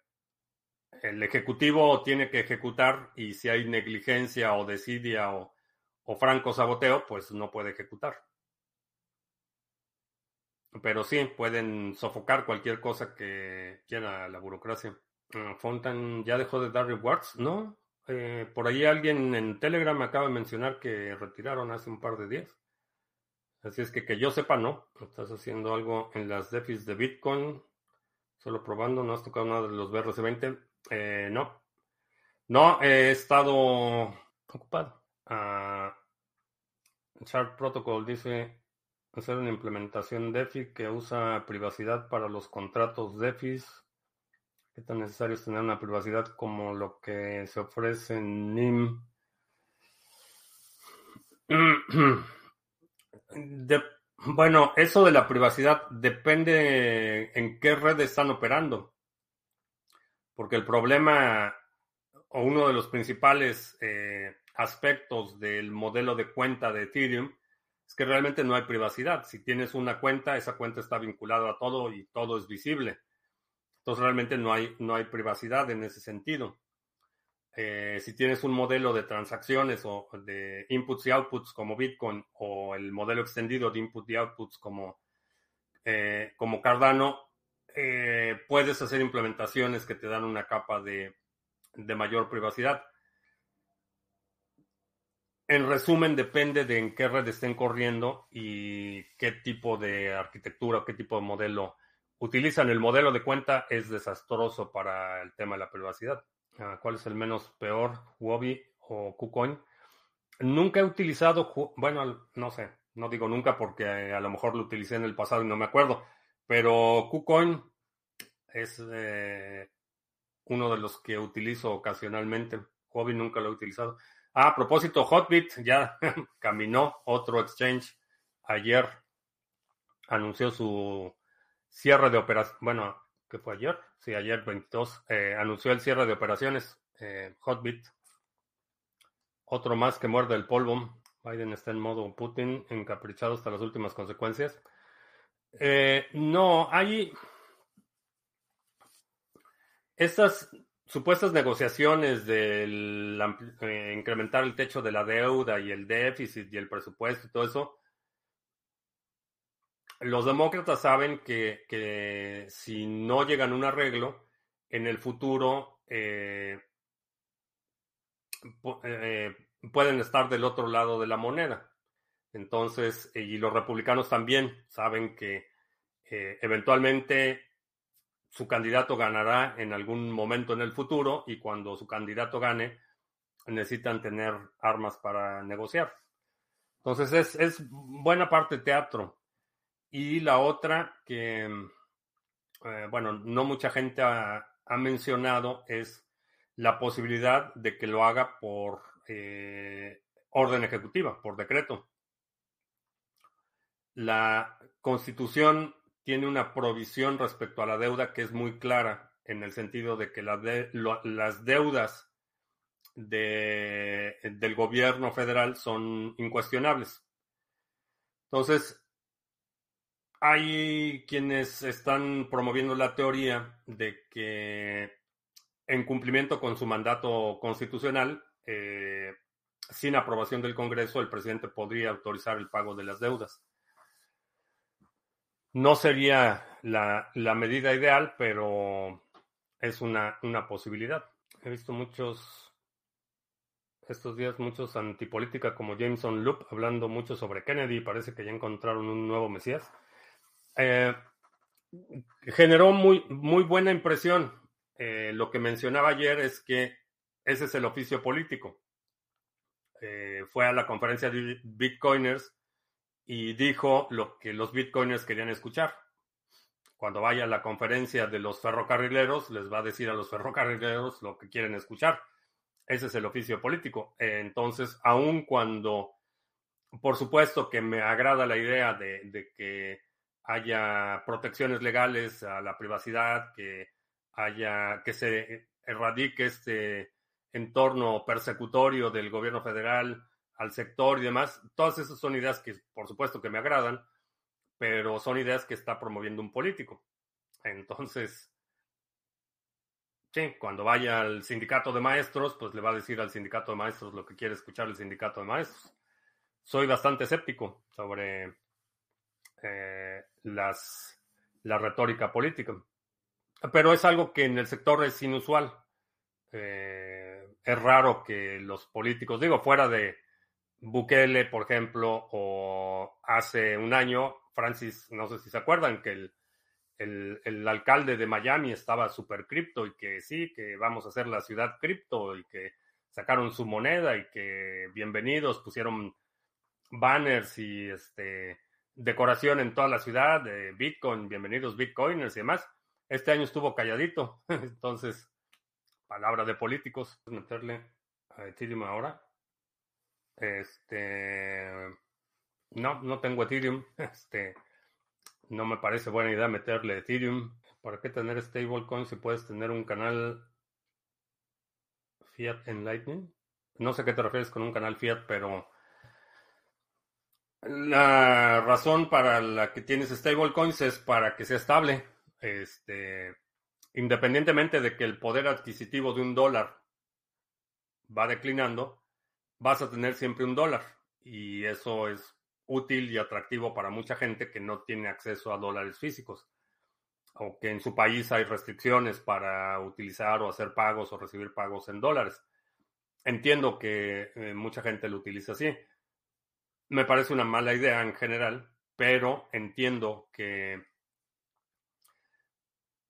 el ejecutivo tiene que ejecutar y si hay negligencia o desidia o, franco saboteo, pues no puede ejecutar. Pero sí, pueden sofocar cualquier cosa que quiera la burocracia. Ah, Fontan ya dejó de dar rewards, ¿no? Eh, por ahí alguien en Telegram acaba de mencionar que retiraron hace un par de días. Así es que que yo sepa, no. Estás haciendo algo en las defis de Bitcoin. Solo probando, no has tocado nada de los BRC20. Eh, no. No, he estado ocupado. Uh, Chart Protocol dice hacer una implementación DeFi que usa privacidad para los contratos DeFi. ¿Qué tan necesario es tener una privacidad como lo que se ofrece en NIM? bueno, eso de la privacidad depende en qué red están operando. Porque el problema o uno de los principales eh, aspectos del modelo de cuenta de Ethereum es que realmente no hay privacidad. Si tienes una cuenta, esa cuenta está vinculada a todo y todo es visible. Entonces realmente no hay, no hay privacidad en ese sentido. Eh, si tienes un modelo de transacciones o de inputs y outputs como Bitcoin o el modelo extendido de input y outputs como, eh, como Cardano, eh, puedes hacer implementaciones que te dan una capa de, de mayor privacidad. En resumen, depende de en qué red estén corriendo y qué tipo de arquitectura o qué tipo de modelo utilizan. El modelo de cuenta es desastroso para el tema de la privacidad. Ah, ¿Cuál es el menos peor, Huobi o KuCoin? Nunca he utilizado, bueno, no sé, no digo nunca porque a lo mejor lo utilicé en el pasado y no me acuerdo, pero KuCoin es eh, uno de los que utilizo ocasionalmente. Huobi nunca lo he utilizado. Ah, a propósito, Hotbit ya caminó otro exchange ayer. Anunció su cierre de operación. Bueno, ¿qué fue ayer? Sí, ayer 22. Eh, anunció el cierre de operaciones. Eh, Hotbit. Otro más que muerde el polvo. Biden está en modo Putin, encaprichado hasta las últimas consecuencias. Eh, no, hay. Estas supuestas negociaciones del eh, incrementar el techo de la deuda y el déficit y el presupuesto y todo eso, los demócratas saben que, si no llegan a un arreglo, en el futuro eh, eh, pueden estar del otro lado de la moneda. Entonces, y los republicanos también saben que eventualmente su candidato ganará en algún momento en el futuro y cuando su candidato gane, necesitan tener armas para negociar. Entonces es, es buena parte teatro. Y la otra que, eh, bueno, no mucha gente ha, mencionado es la posibilidad de que lo haga por eh, orden ejecutiva, por decreto. La constitución tiene una provisión respecto a la deuda que es muy clara en el sentido de que las deudas del gobierno federal son incuestionables. Entonces, hay quienes están promoviendo la teoría de que en cumplimiento con su mandato constitucional, eh, sin aprobación del Congreso, el presidente podría autorizar el pago de las deudas. No sería la, medida ideal, pero es una, una posibilidad. He visto muchos, estos días, muchos antipolítica como Jameson Loop hablando mucho sobre Kennedy. Parece que ya encontraron un nuevo Mesías. Eh, generó muy, muy buena impresión. Eh, lo que mencionaba ayer es que ese es el oficio político. Eh, fue a la conferencia de Bitcoiners y dijo lo que los bitcoiners querían escuchar. Cuando vaya a la conferencia de los ferrocarrileros, les va a decir a los ferrocarrileros lo que quieren escuchar. Ese es el oficio político. Entonces, aun cuando, por supuesto que me agrada la idea de, que haya protecciones legales a la privacidad, que haya, que se erradique este entorno persecutorio del gobierno federal, al sector y demás. Todas esas son ideas que, por supuesto, que me agradan, pero son ideas que está promoviendo un político. Entonces, sí, cuando vaya al sindicato de maestros, pues le va a decir al sindicato de maestros lo que quiere escuchar el sindicato de maestros. Soy bastante escéptico sobre eh, las, la retórica política, pero es algo que en el sector es inusual. Eh, es raro que los políticos, digo, fuera de Bukele, por ejemplo, o hace un año, Francis, no sé si se acuerdan, que el, alcalde de Miami estaba súper cripto y que sí, que vamos a hacer la ciudad cripto y que sacaron su moneda y que bienvenidos, pusieron banners y este decoración en toda la ciudad, de Bitcoin, bienvenidos Bitcoiners y demás. Este año estuvo calladito, entonces, palabra de políticos, meterle a Ethereum ahora. Este, no, no tengo Ethereum, este, no me parece buena idea meterle Ethereum. ¿Para qué tener stablecoin si puedes tener un canal Fiat en Lightning? No sé qué te refieres con un canal Fiat, pero la razón para la que tienes stablecoins es para que sea estable. Este, independientemente de que el poder adquisitivo de un dólar va declinando, vas a tener siempre un dólar. Y eso es útil y atractivo para mucha gente que no tiene acceso a dólares físicos o que en su país hay restricciones para utilizar o hacer pagos o recibir pagos en dólares. Entiendo que eh, mucha gente lo utiliza así. Me parece una mala idea en general, pero entiendo que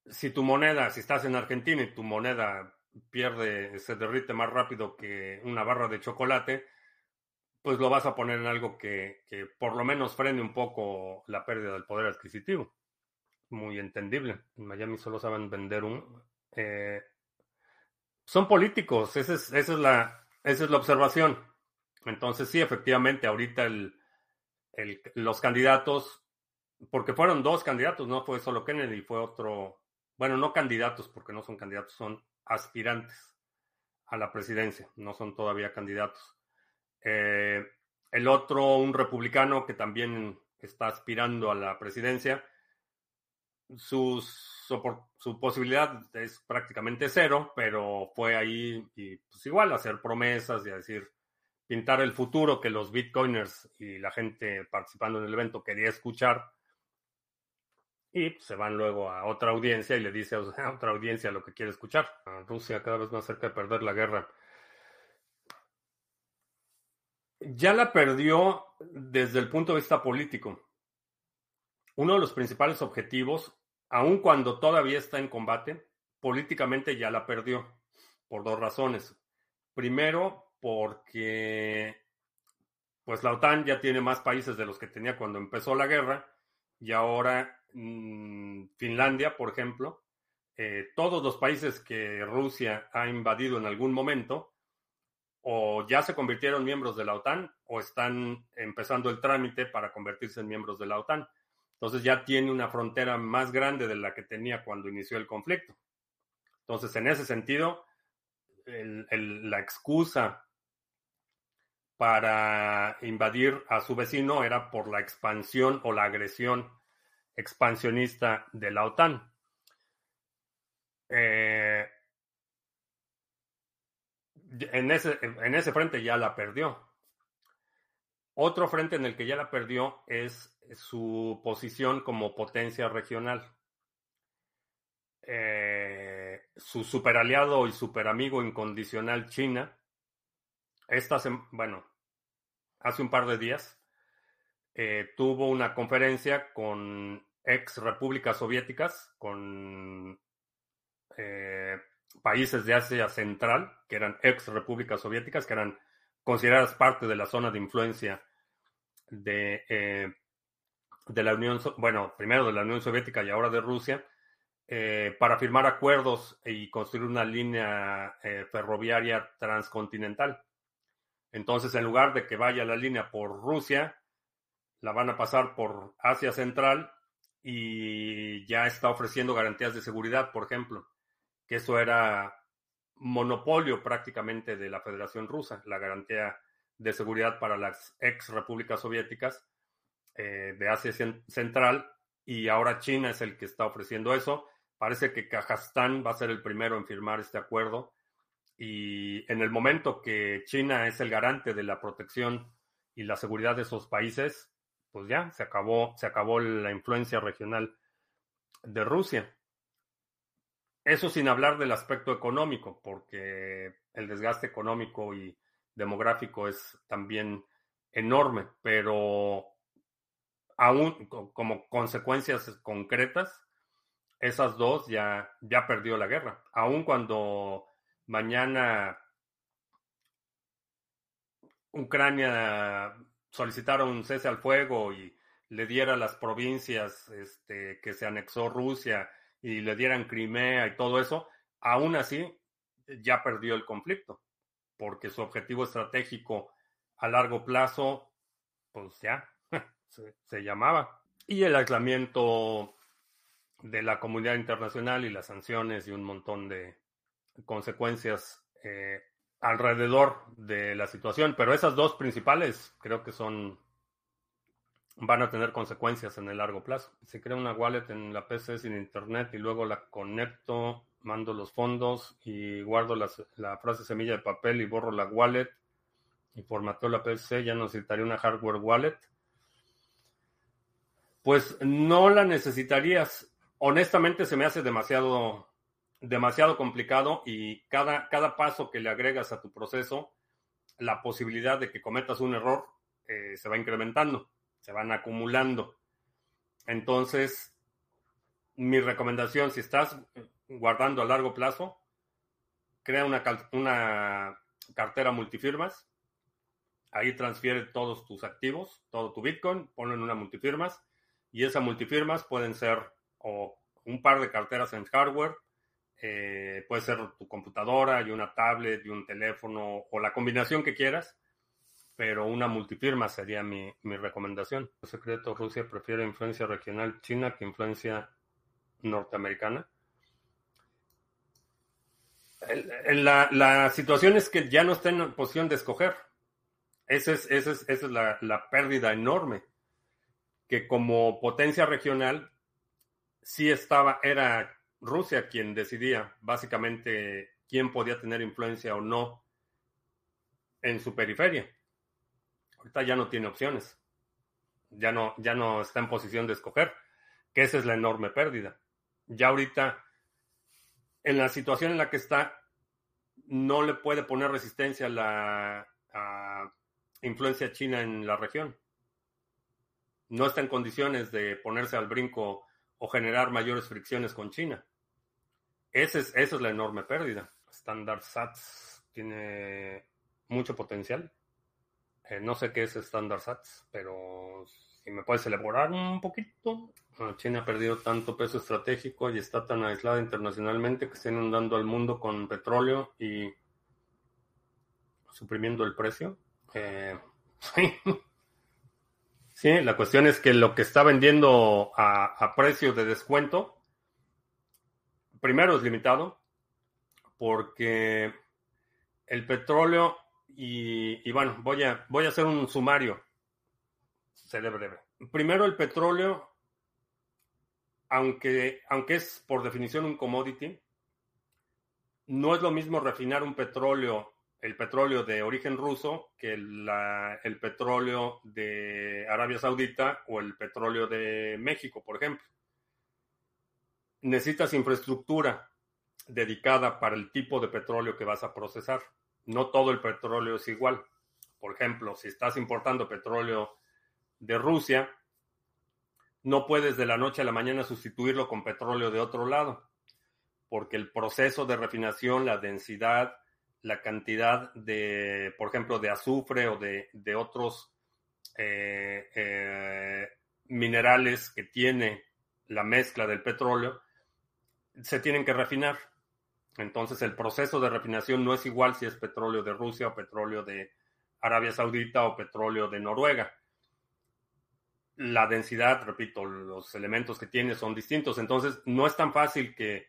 si tu moneda, si estás en Argentina y tu moneda pierde, se derrite más rápido que una barra de chocolate, pues lo vas a poner en algo que, que por lo menos frene un poco la pérdida del poder adquisitivo. Muy entendible. En Miami solo saben vender un... Eh, son políticos, esa es, esa es, la, esa es la observación. Entonces sí, efectivamente, ahorita el, los candidatos, porque fueron dos candidatos, no fue solo Kennedy, fue otro, bueno, no candidatos, porque no son candidatos, son aspirantes a la presidencia, no son todavía candidatos. Eh, el otro, un republicano que también está aspirando a la presidencia, sus, su, posibilidad es prácticamente cero, pero fue ahí y pues igual hacer promesas y a decir, pintar el futuro que los bitcoiners y la gente participando en el evento quería escuchar. Y se van luego a otra audiencia y le dice a otra audiencia lo que quiere escuchar. Rusia cada vez más cerca de perder la guerra. Ya la perdió desde el punto de vista político. Uno de los principales objetivos, aun cuando todavía está en combate, políticamente ya la perdió, por dos razones. Primero, porque pues la OTAN ya tiene más países de los que tenía cuando empezó la guerra y ahora mmm, Finlandia, por ejemplo, eh, todos los países que Rusia ha invadido en algún momento o ya se convirtieron miembros de la OTAN o están empezando el trámite para convertirse en miembros de la OTAN. Entonces ya tiene una frontera más grande de la que tenía cuando inició el conflicto. Entonces, en ese sentido, la excusa para invadir a su vecino era por la expansión o la agresión expansionista de la OTAN. Eh, en, ese, en ese frente ya la perdió. Otro frente en el que ya la perdió es su posición como potencia regional. Eh, su superaliado y superamigo incondicional China esta bueno, hace un par de días, eh, tuvo una conferencia con ex repúblicas soviéticas, con eh, países de Asia Central, que eran ex repúblicas soviéticas, que eran consideradas parte de la zona de influencia de, eh, de la Unión, bueno, primero de la Unión Soviética y ahora de Rusia, para firmar acuerdos y construir una línea ferroviaria transcontinental. Entonces, en lugar de que vaya la línea por Rusia, la van a pasar por Asia Central y ya está ofreciendo garantías de seguridad, por ejemplo, que eso era monopolio prácticamente de la Federación Rusa, la garantía de seguridad para las ex repúblicas soviéticas eh, de Asia Central y ahora China es el que está ofreciendo eso. Parece que Kazajstán va a ser el primero en firmar este acuerdo y en el momento que China es el garante de la protección y la seguridad de esos países, pues ya se acabó, se acabó la influencia regional de Rusia. Eso sin hablar del aspecto económico, porque el desgaste económico y demográfico es también enorme, pero aún como consecuencias concretas, esas dos ya, ya perdió la guerra. Aún cuando mañana Ucrania solicitaron un cese al fuego y le diera las provincias este, que se anexó Rusia y le dieran Crimea y todo eso, aún así ya perdió el conflicto, porque su objetivo estratégico a largo plazo, pues ya se llamaba. Y el aislamiento de la comunidad internacional y las sanciones y un montón de consecuencias eh, alrededor de la situación. Pero esas dos principales creo que son van a tener consecuencias en el largo plazo. Si crea una wallet en la PC sin internet y luego la conecto, mando los fondos y guardo la frase semilla de papel y borro la wallet y formateo la PC, ya necesitaría una hardware wallet. Pues no la necesitarías. Honestamente se me hace demasiado, demasiado complicado y cada, cada paso que le agregas a tu proceso, la posibilidad de que cometas un error eh, se va incrementando se van acumulando. Entonces, mi recomendación, si estás guardando a largo plazo, crea una, una cartera multifirmas. Ahí transfiere todos tus activos, todo tu Bitcoin, ponlo en una multifirmas. Y esas multifirmas pueden ser o un par de carteras en hardware, eh, puede ser tu computadora y una tablet y un teléfono o la combinación que quieras pero una multifirma sería mi, recomendación. El secreto, Rusia prefiere influencia regional china que influencia norteamericana. la, situación es que ya no está en posición de escoger. Esa es, es, la, la, pérdida enorme. Que como potencia regional, sí estaba, era Rusia quien decidía básicamente quién podía tener influencia o no en su periferia. Ahorita ya no tiene opciones. Ya no, ya no está en posición de escoger, que esa es la enorme pérdida. Ya ahorita, en la situación en la que está, no le puede poner resistencia a la influencia china en la región. No está en condiciones de ponerse al brinco o generar mayores fricciones con China. Ese es, esa es la enorme pérdida. Standard SATS tiene mucho potencial. Eh, no sé qué es Standard Sats, pero si me puedes elaborar un poquito. China ha perdido tanto peso estratégico y está tan aislada internacionalmente que está inundando al mundo con petróleo y suprimiendo el precio. Eh, sí. la cuestión es que lo que está vendiendo a, a precio de descuento, primero es limitado, porque el petróleo y, bueno, voy a, voy a hacer un sumario. Seré breve. Primero, el petróleo, aunque, aunque es por definición un commodity, no es lo mismo refinar un petróleo, el petróleo de origen ruso, que el petróleo de Arabia Saudita o el petróleo de México, por ejemplo. Necesitas infraestructura dedicada para el tipo de petróleo que vas a procesar no todo el petróleo es igual. Por ejemplo, si estás importando petróleo de Rusia, no puedes de la noche a la mañana sustituirlo con petróleo de otro lado, porque el proceso de refinación, la densidad, la cantidad de, por ejemplo, de azufre o de, otros eh, eh, minerales que tiene la mezcla del petróleo, se tienen que refinar. Entonces el proceso de refinación no es igual si es petróleo de Rusia o petróleo de Arabia Saudita o petróleo de Noruega. La densidad, repito, los elementos que tiene son distintos. Entonces no es tan fácil que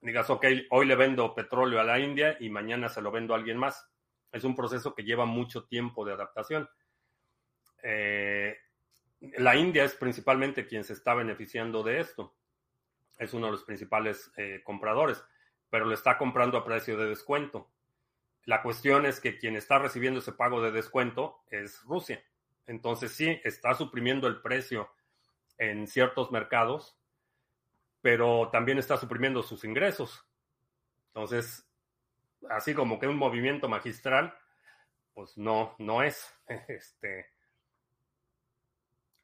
digas, ok, hoy le vendo petróleo a la India y mañana se lo vendo a alguien más. Es un proceso que lleva mucho tiempo de adaptación. Eh, la India es principalmente quien se está beneficiando de esto. Es uno de los principales eh, compradores pero lo está comprando a precio de descuento. La cuestión es que quien está recibiendo ese pago de descuento es Rusia. Entonces sí, está suprimiendo el precio en ciertos mercados, pero también está suprimiendo sus ingresos. Entonces, así como que un movimiento magistral, pues no, no es, este,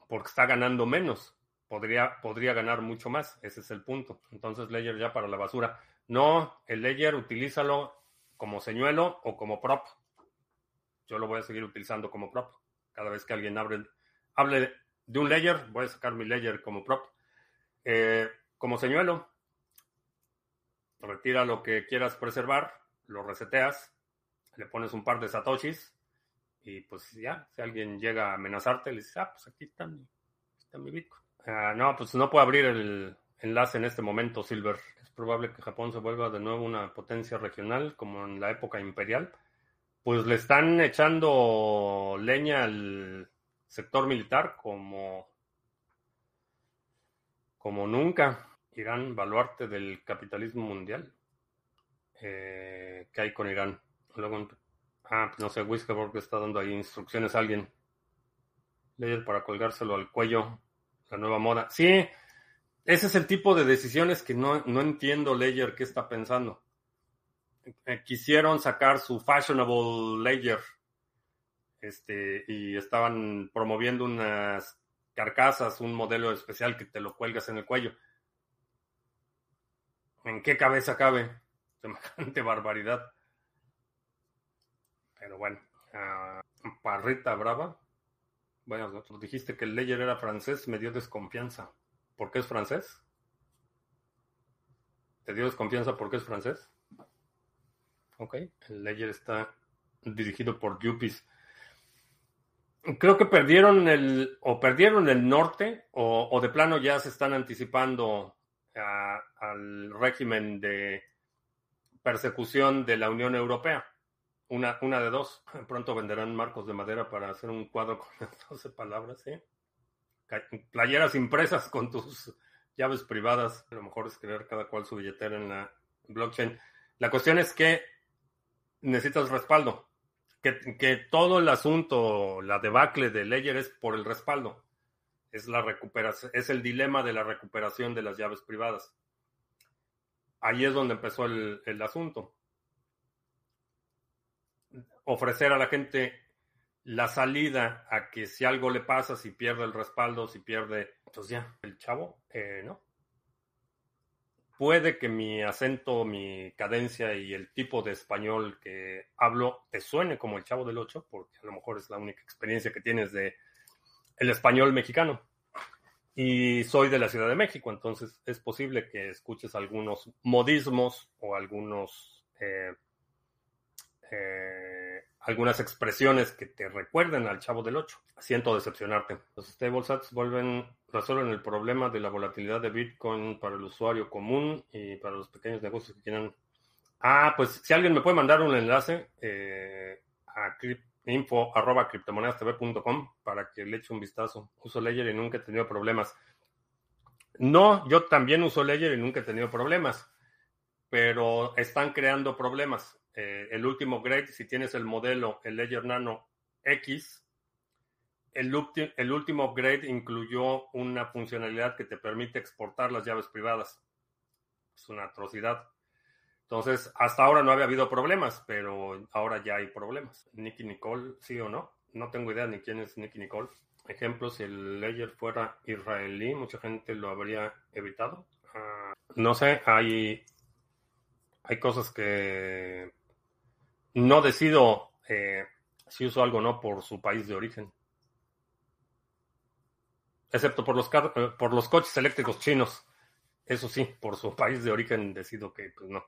porque está ganando menos. Podría, podría ganar mucho más, ese es el punto. Entonces, Ledger ya para la basura. No, el Ledger utilízalo como señuelo o como prop. Yo lo voy a seguir utilizando como prop. Cada vez que alguien hable, de un layer, voy a sacar mi layer como prop, eh, como señuelo, retira lo que quieras preservar, lo reseteas, le pones un par de satoshis y pues ya, si alguien llega a amenazarte, le dices, ah, pues aquí está mi, está mi Bitcoin. Ah, no, pues no puedo abrir el enlace en este momento, Silver. Es probable que Japón se vuelva de nuevo una potencia regional como en la época imperial. Pues le están echando leña al sector militar como, como nunca. Irán, baluarte del capitalismo mundial. Eh, ¿Qué hay con Irán? Ah, no sé, Whiskerborg está dando ahí instrucciones a alguien. Leer para colgárselo al cuello. La nueva moda. Sí, ese es el tipo de decisiones que no, no entiendo Ledger qué está pensando. Eh, quisieron sacar su fashionable Ledger este, y estaban promoviendo unas carcasas, un modelo especial que te lo cuelgas en el cuello. ¿En qué cabeza cabe semejante barbaridad? Pero bueno, uh, Parrita Brava. Bueno, dijiste que el Ledger era francés, me dio desconfianza. ¿Por qué es francés? ¿Te dio desconfianza porque es francés? Ok, el Ledger está dirigido por Yuppies. Creo que perdieron el, o perdieron el norte, o, de plano ya se están anticipando al régimen de persecución de la Unión Europea. Una, una de dos. Pronto venderán marcos de madera para hacer un cuadro con las 12 palabras, ¿eh? Playeras impresas con tus llaves privadas. A lo mejor es crear cada cual su billetera en la blockchain. La cuestión es que necesitas respaldo. Que, que todo el asunto, la debacle de Ledger es por el respaldo. Es la recuperación, es el dilema de la recuperación de las llaves privadas. Ahí es donde empezó el, el asunto ofrecer a la gente la salida a que si algo le pasa, si pierde el respaldo, si pierde, pues ya, el chavo, eh, no. Puede que mi acento, mi cadencia y el tipo de español que hablo te suene como el chavo del 8, porque a lo mejor es la única experiencia que tienes de el español mexicano. Y soy de la Ciudad de México, entonces es posible que escuches algunos modismos o algunos eh, eh, algunas expresiones que te recuerden al chavo del 8. Siento decepcionarte. Los stablesats vuelven, resuelven el problema de la volatilidad de Bitcoin para el usuario común y para los pequeños negocios que quieran. Ah, pues si alguien me puede mandar un enlace eh, a info para que le eche un vistazo. Uso Ledger y nunca he tenido problemas. No, yo también uso Ledger y nunca he tenido problemas, pero están creando problemas. Eh, el último grade, si tienes el modelo, el Ledger Nano X, el, el, último upgrade incluyó una funcionalidad que te permite exportar las llaves privadas. Es una atrocidad. Entonces, hasta ahora no había habido problemas, pero ahora ya hay problemas. Nicky Nicole, sí o no. No tengo idea ni quién es Nicky Nicole. Ejemplo, si el Ledger fuera israelí, mucha gente lo habría evitado. Ah, no sé, hay, hay cosas que no decido eh, si uso algo o no por su país de origen. Excepto por los, eh, coches eléctricos chinos. Eso sí, por su país de origen decido que pues no.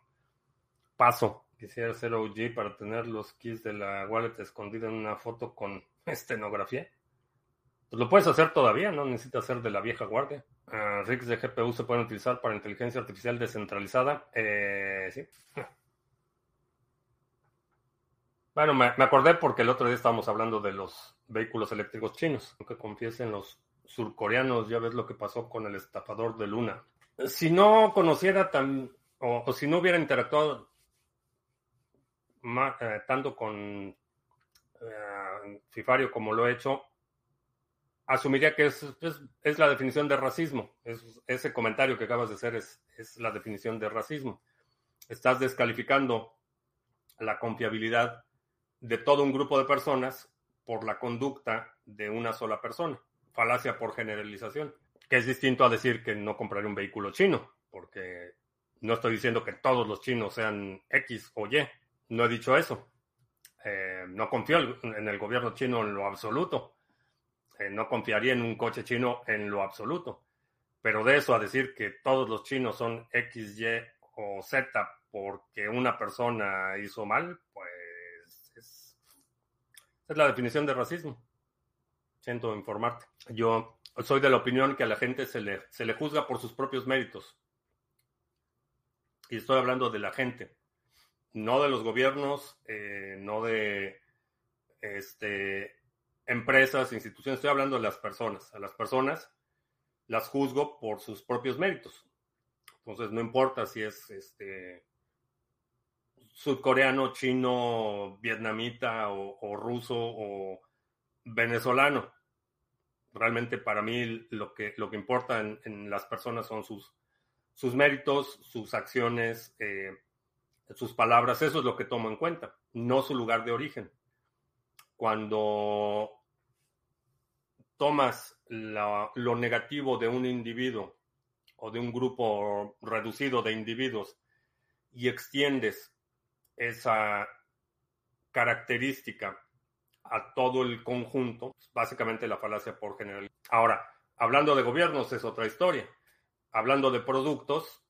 Paso. Quisiera ser OG para tener los keys de la wallet escondida en una foto con estenografía. Pues lo puedes hacer todavía, no necesitas ser de la vieja guardia. Uh, rigs de GPU se pueden utilizar para inteligencia artificial descentralizada. Eh, sí. Bueno, me, acordé porque el otro día estábamos hablando de los vehículos eléctricos chinos. Aunque confiesen los surcoreanos, ya ves lo que pasó con el estafador de Luna. Si no conociera tan, o, si no hubiera interactuado eh, tanto con eh, Fifario como lo he hecho, asumiría que es, es, la definición de racismo. ese comentario que acabas de hacer es, es la definición de racismo. Estás descalificando la confiabilidad de todo un grupo de personas por la conducta de una sola persona. Falacia por generalización, que es distinto a decir que no compraré un vehículo chino, porque no estoy diciendo que todos los chinos sean X o Y. No he dicho eso. Eh, no confío en el gobierno chino en lo absoluto. Eh, no confiaría en un coche chino en lo absoluto. Pero de eso a decir que todos los chinos son X, Y o Z porque una persona hizo mal, pues es, es la definición de racismo. Siento informarte. Yo soy de la opinión que a la gente se le, se le juzga por sus propios méritos. Y estoy hablando de la gente, no de los gobiernos, eh, no de este, empresas, instituciones, estoy hablando de las personas. A las personas las juzgo por sus propios méritos. Entonces, no importa si es este sudcoreano, chino, vietnamita o, ruso o venezolano. Realmente para mí lo que, lo que importa en, las personas son sus, sus méritos, sus acciones, eh, sus palabras. Eso es lo que tomo en cuenta, no su lugar de origen. Cuando tomas lo negativo de un individuo o de un grupo reducido de individuos y extiendes esa característica a todo el conjunto, básicamente la falacia por general. Ahora, hablando de gobiernos es otra historia. Hablando de productos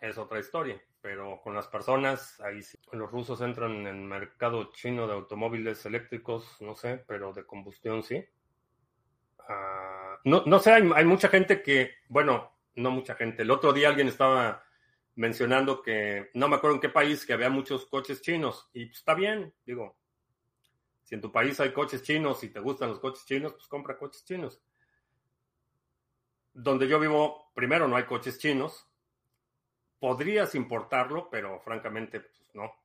es otra historia. Pero con las personas, ahí sí. Los rusos entran en el mercado chino de automóviles eléctricos, no sé, pero de combustión sí. Ah, no, no sé, hay, hay, mucha gente que, bueno, no mucha gente. El otro día alguien estaba mencionando que, no me acuerdo en qué país, que había muchos coches chinos. Y pues, está bien, digo, si en tu país hay coches chinos y te gustan los coches chinos, pues compra coches chinos. Donde yo vivo, primero no hay coches chinos podrías importarlo, pero francamente, pues no.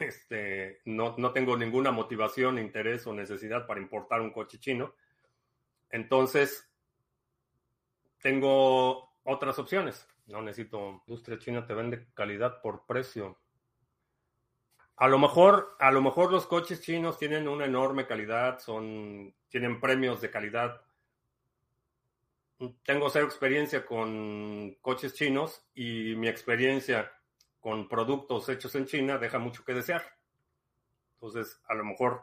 Este, no, no tengo ninguna motivación, interés o necesidad para importar un coche chino. Entonces, tengo otras opciones. No necesito, industria china te vende calidad por precio. A lo mejor, a lo mejor los coches chinos tienen una enorme calidad, son, tienen premios de calidad tengo cero experiencia con coches chinos y mi experiencia con productos hechos en China deja mucho que desear. Entonces, a lo mejor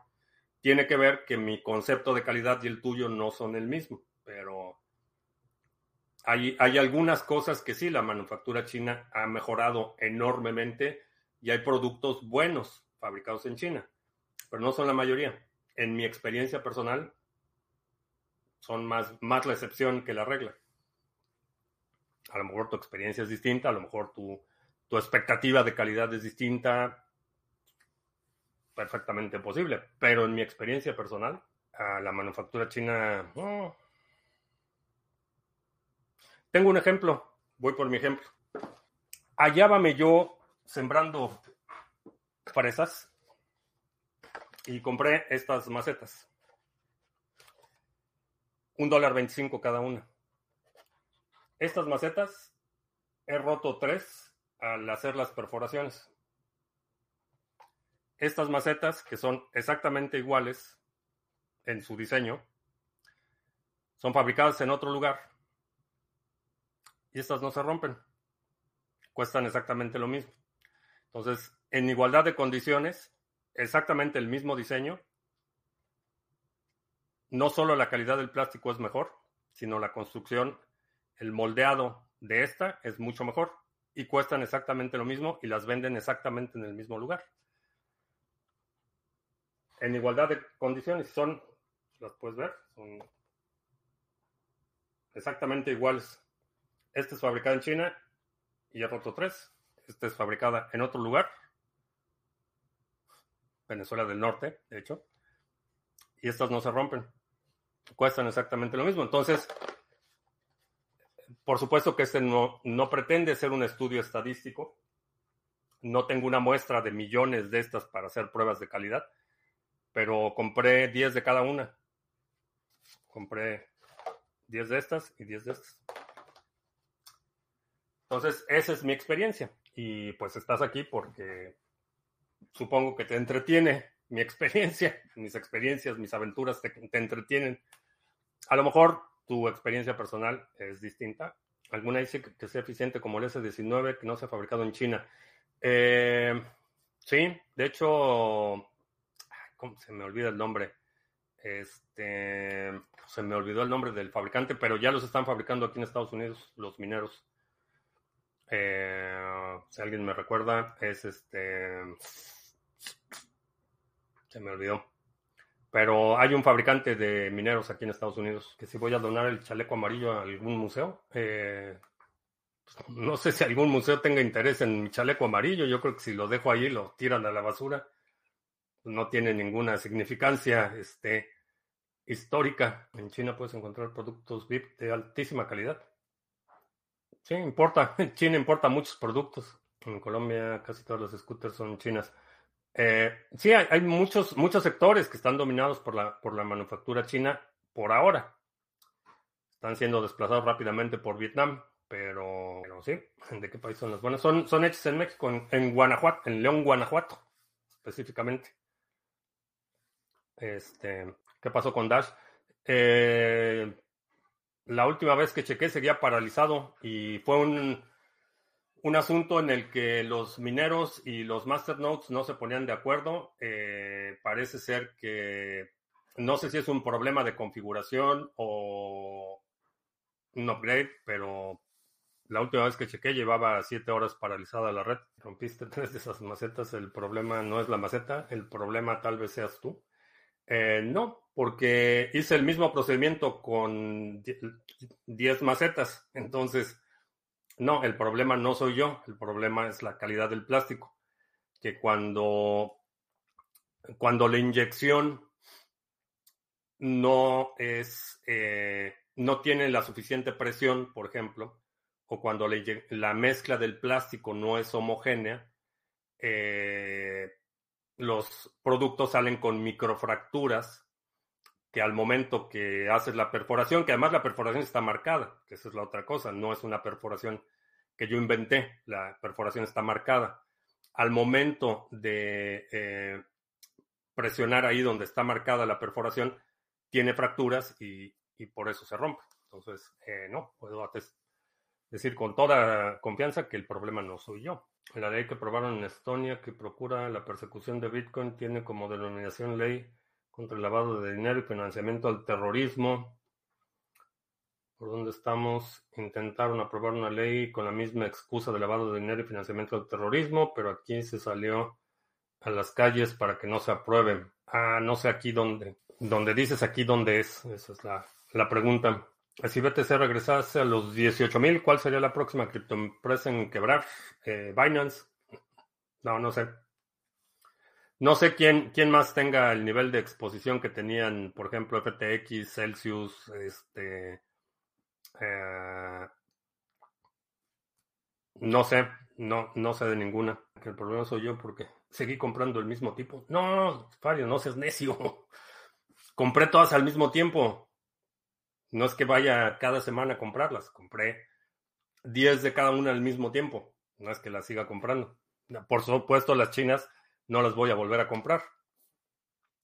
tiene que ver que mi concepto de calidad y el tuyo no son el mismo, pero hay, algunas cosas que sí, la manufactura china ha mejorado enormemente y hay productos buenos fabricados en China, pero no son la mayoría. En mi experiencia personal, son más, más la excepción que la regla. A lo mejor tu experiencia es distinta, a lo mejor tu, tu expectativa de calidad es distinta, perfectamente posible, pero en mi experiencia personal, la manufactura china... Tengo un ejemplo, voy por mi ejemplo. Hallábame yo sembrando fresas y compré estas macetas un dólar veinticinco cada una. Estas macetas he roto tres al hacer las perforaciones. Estas macetas, que son exactamente iguales en su diseño, son fabricadas en otro lugar. Y estas no se rompen. Cuestan exactamente lo mismo. Entonces, en igualdad de condiciones, exactamente el mismo diseño, no solo la calidad del plástico es mejor, sino la construcción, el moldeado de esta es mucho mejor y cuestan exactamente lo mismo y las venden exactamente en el mismo lugar. En igualdad de condiciones son, las puedes ver, son exactamente iguales. Esta es fabricada en China y el otro tres. Esta es fabricada en otro lugar, Venezuela del Norte, de hecho, y estas no se rompen cuestan exactamente lo mismo. Entonces, por supuesto que este no, no pretende ser un estudio estadístico. No tengo una muestra de millones de estas para hacer pruebas de calidad, pero compré 10 de cada una. Compré 10 de estas y 10 de estas. Entonces, esa es mi experiencia. Y pues estás aquí porque supongo que te entretiene mi experiencia, mis experiencias, mis aventuras te, te entretienen. A lo mejor tu experiencia personal es distinta. Alguna dice que, sea eficiente como el S19 que no se ha fabricado en China. Eh, sí, de hecho, ¿cómo se me olvida el nombre? Este, se me olvidó el nombre del fabricante, pero ya los están fabricando aquí en Estados Unidos, los mineros. Eh, si alguien me recuerda, es este. Se me olvidó. Pero hay un fabricante de mineros aquí en Estados Unidos que si voy a donar el chaleco amarillo a algún museo, eh, no sé si algún museo tenga interés en mi chaleco amarillo. Yo creo que si lo dejo ahí lo tiran a la basura. No tiene ninguna significancia este, histórica. En China puedes encontrar productos VIP de altísima calidad. Sí, importa. China importa muchos productos. En Colombia casi todos los scooters son chinas. Eh, sí, hay, muchos, muchos sectores que están dominados por la, por la manufactura china por ahora. Están siendo desplazados rápidamente por Vietnam, pero, sí, ¿de qué país son las buenas? Son, son hechas en México, en, Guanajuato, en León, Guanajuato, específicamente. Este, ¿qué pasó con Dash? Eh, la última vez que chequé seguía paralizado y fue un, un asunto en el que los mineros y los masternodes no se ponían de acuerdo. Eh, parece ser que no sé si es un problema de configuración o un upgrade, pero la última vez que chequé llevaba siete horas paralizada la red. Rompiste tres de esas macetas. El problema no es la maceta, el problema tal vez seas tú. Eh, no, porque hice el mismo procedimiento con 10 macetas. Entonces, no, el problema no soy yo, el problema es la calidad del plástico. Que cuando, cuando la inyección no es, eh, no tiene la suficiente presión, por ejemplo, o cuando la, mezcla del plástico no es homogénea, eh, los productos salen con microfracturas que al momento que haces la perforación, que además la perforación está marcada, que esa es la otra cosa, no es una perforación que yo inventé, la perforación está marcada. Al momento de eh, presionar ahí donde está marcada la perforación, tiene fracturas y, por eso se rompe. Entonces, eh, no, puedo decir con toda confianza que el problema no soy yo. La ley que aprobaron en Estonia que procura la persecución de Bitcoin tiene como denominación ley contra el lavado de dinero y financiamiento al terrorismo. ¿Por dónde estamos? Intentaron aprobar una ley con la misma excusa de lavado de dinero y financiamiento al terrorismo, pero aquí se salió a las calles para que no se aprueben. Ah, no sé aquí dónde. Donde dices aquí dónde es. Esa es la pregunta. Si BTC regresase a los 18.000, ¿cuál sería la próxima criptoempresa en quebrar? Eh, Binance. No, no sé. No sé quién, quién más tenga el nivel de exposición que tenían, por ejemplo, FTX, Celsius, este. Eh, no sé, no, no sé de ninguna. El problema soy yo porque seguí comprando el mismo tipo. No, Fario, no seas necio. Compré todas al mismo tiempo. No es que vaya cada semana a comprarlas. Compré 10 de cada una al mismo tiempo. No es que las siga comprando. Por supuesto, las chinas no las voy a volver a comprar.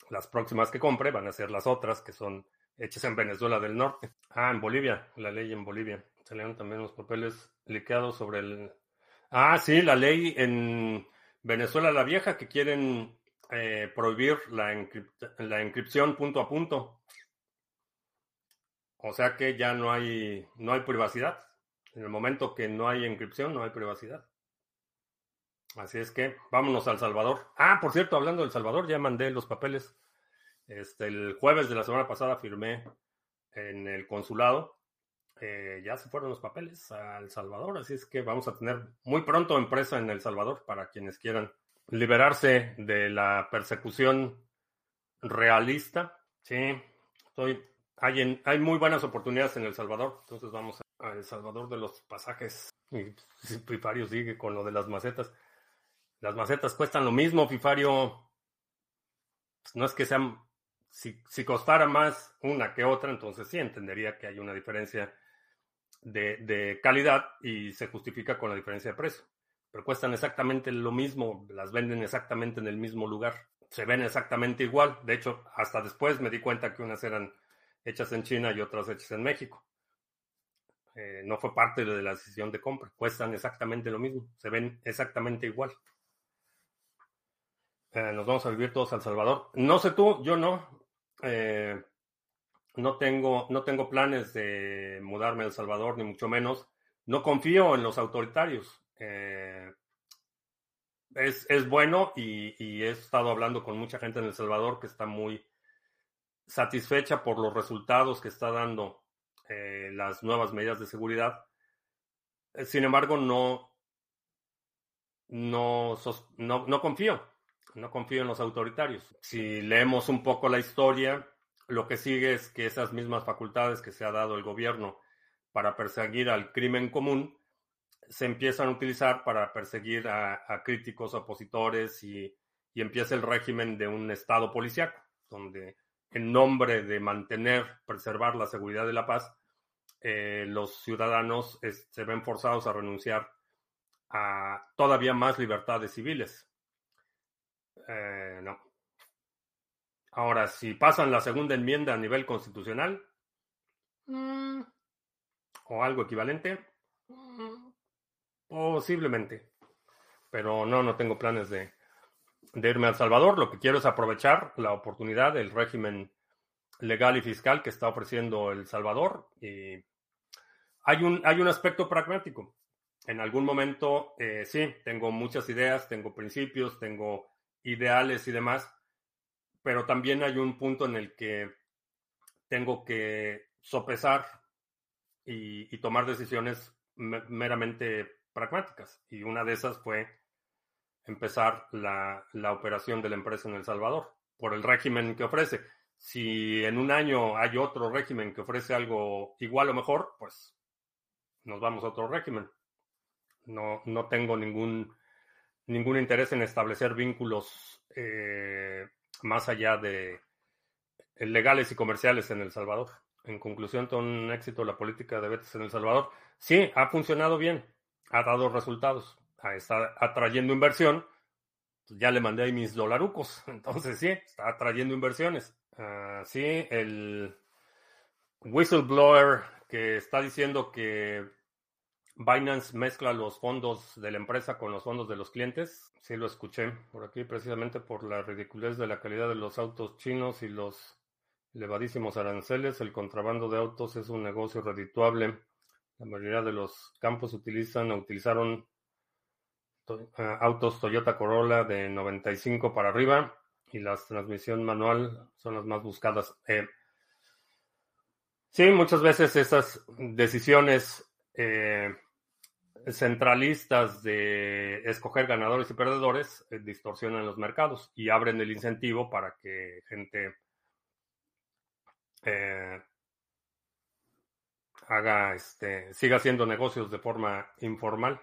Las próximas que compre van a ser las otras que son hechas en Venezuela del Norte. Ah, en Bolivia, la ley en Bolivia. Salieron también los papeles liqueados sobre el... Ah, sí, la ley en Venezuela la Vieja que quieren eh, prohibir la, la encripción punto a punto. O sea que ya no hay, no hay privacidad. En el momento que no hay encripción, no hay privacidad. Así es que vámonos al Salvador. Ah, por cierto, hablando del Salvador, ya mandé los papeles. Este, el jueves de la semana pasada firmé en el consulado. Eh, ya se fueron los papeles a El Salvador, así es que vamos a tener muy pronto empresa en El Salvador para quienes quieran liberarse de la persecución realista. Sí, estoy, hay, hay muy buenas oportunidades en El Salvador, entonces vamos a El Salvador de los pasajes. Y Pipario sigue con lo de las macetas. Las macetas cuestan lo mismo, Fifario. Pues no es que sean, si, costara más una que otra, entonces sí entendería que hay una diferencia de, calidad y se justifica con la diferencia de precio. Pero cuestan exactamente lo mismo, las venden exactamente en el mismo lugar, se ven exactamente igual. De hecho, hasta después me di cuenta que unas eran hechas en China y otras hechas en México. Eh, no fue parte de la decisión de compra, cuestan exactamente lo mismo, se ven exactamente igual. Eh, nos vamos a vivir todos a El Salvador. No sé tú, yo no. Eh, no tengo, no tengo planes de mudarme a El Salvador, ni mucho menos. No confío en los autoritarios. Es, es, bueno y, he estado hablando con mucha gente en El Salvador que está muy satisfecha por los resultados que está dando eh, las nuevas medidas de seguridad. Eh, sin embargo, no, no, no, confío. No confío en los autoritarios. Si leemos un poco la historia, lo que sigue es que esas mismas facultades que se ha dado el gobierno para perseguir al crimen común se empiezan a utilizar para perseguir a, críticos opositores y, y, empieza el régimen de un estado policíaco, donde en nombre de mantener, preservar la seguridad de la paz, eh, los ciudadanos se ven forzados a renunciar a todavía más libertades civiles. Eh, no. Ahora, si pasan la segunda enmienda a nivel constitucional mm, o algo equivalente, mm, posiblemente. Pero no, no tengo planes de, de irme a El Salvador. Lo que quiero es aprovechar la oportunidad del régimen legal y fiscal que está ofreciendo El Salvador. Y hay un, hay un aspecto pragmático. En algún momento, eh, sí, tengo muchas ideas, tengo principios, tengo ideales y demás, pero también hay un punto en el que tengo que sopesar y, tomar decisiones meramente pragmáticas. Y una de esas fue empezar la, la, operación de la empresa en El Salvador por el régimen que ofrece. Si en un año hay otro régimen que ofrece algo igual o mejor, pues nos vamos a otro régimen. No, no tengo ningún, ningún interés en establecer vínculos eh, más allá de legales y comerciales en El Salvador. En conclusión, todo un éxito la política de Betis en El Salvador. Sí, ha funcionado bien, ha dado resultados, está atrayendo inversión. Ya le mandé ahí mis dolarucos, entonces sí, está atrayendo inversiones. Uh, sí, el whistleblower que está diciendo que Binance mezcla los fondos de la empresa con los fondos de los clientes. Sí, lo escuché por aquí precisamente por la ridiculez de la calidad de los autos chinos y los elevadísimos aranceles. El contrabando de autos es un negocio redituable. La mayoría de los campos utilizan o utilizaron eh, autos Toyota Corolla de 95 para arriba y las transmisión manual son las más buscadas. Eh, sí, muchas veces esas decisiones eh, centralistas de escoger ganadores y perdedores eh, distorsionan los mercados y abren el incentivo para que gente haga este siga haciendo negocios de forma informal.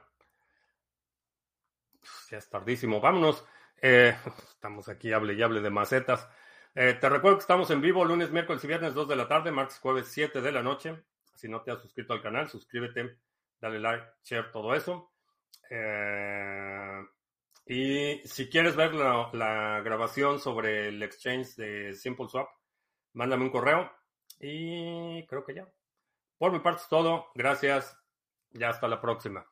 Ya es tardísimo, vámonos. Eh, estamos aquí, hable y hable de macetas. te recuerdo que estamos en vivo lunes, miércoles y viernes 2 de la tarde, martes, jueves 7 de la noche. Si no te has suscrito al canal, suscríbete dale like, share, todo eso. Eh, y si quieres ver la, grabación sobre el exchange de SimpleSwap, mándame un correo y creo que ya. Por mi parte es todo. Gracias. Ya hasta la próxima.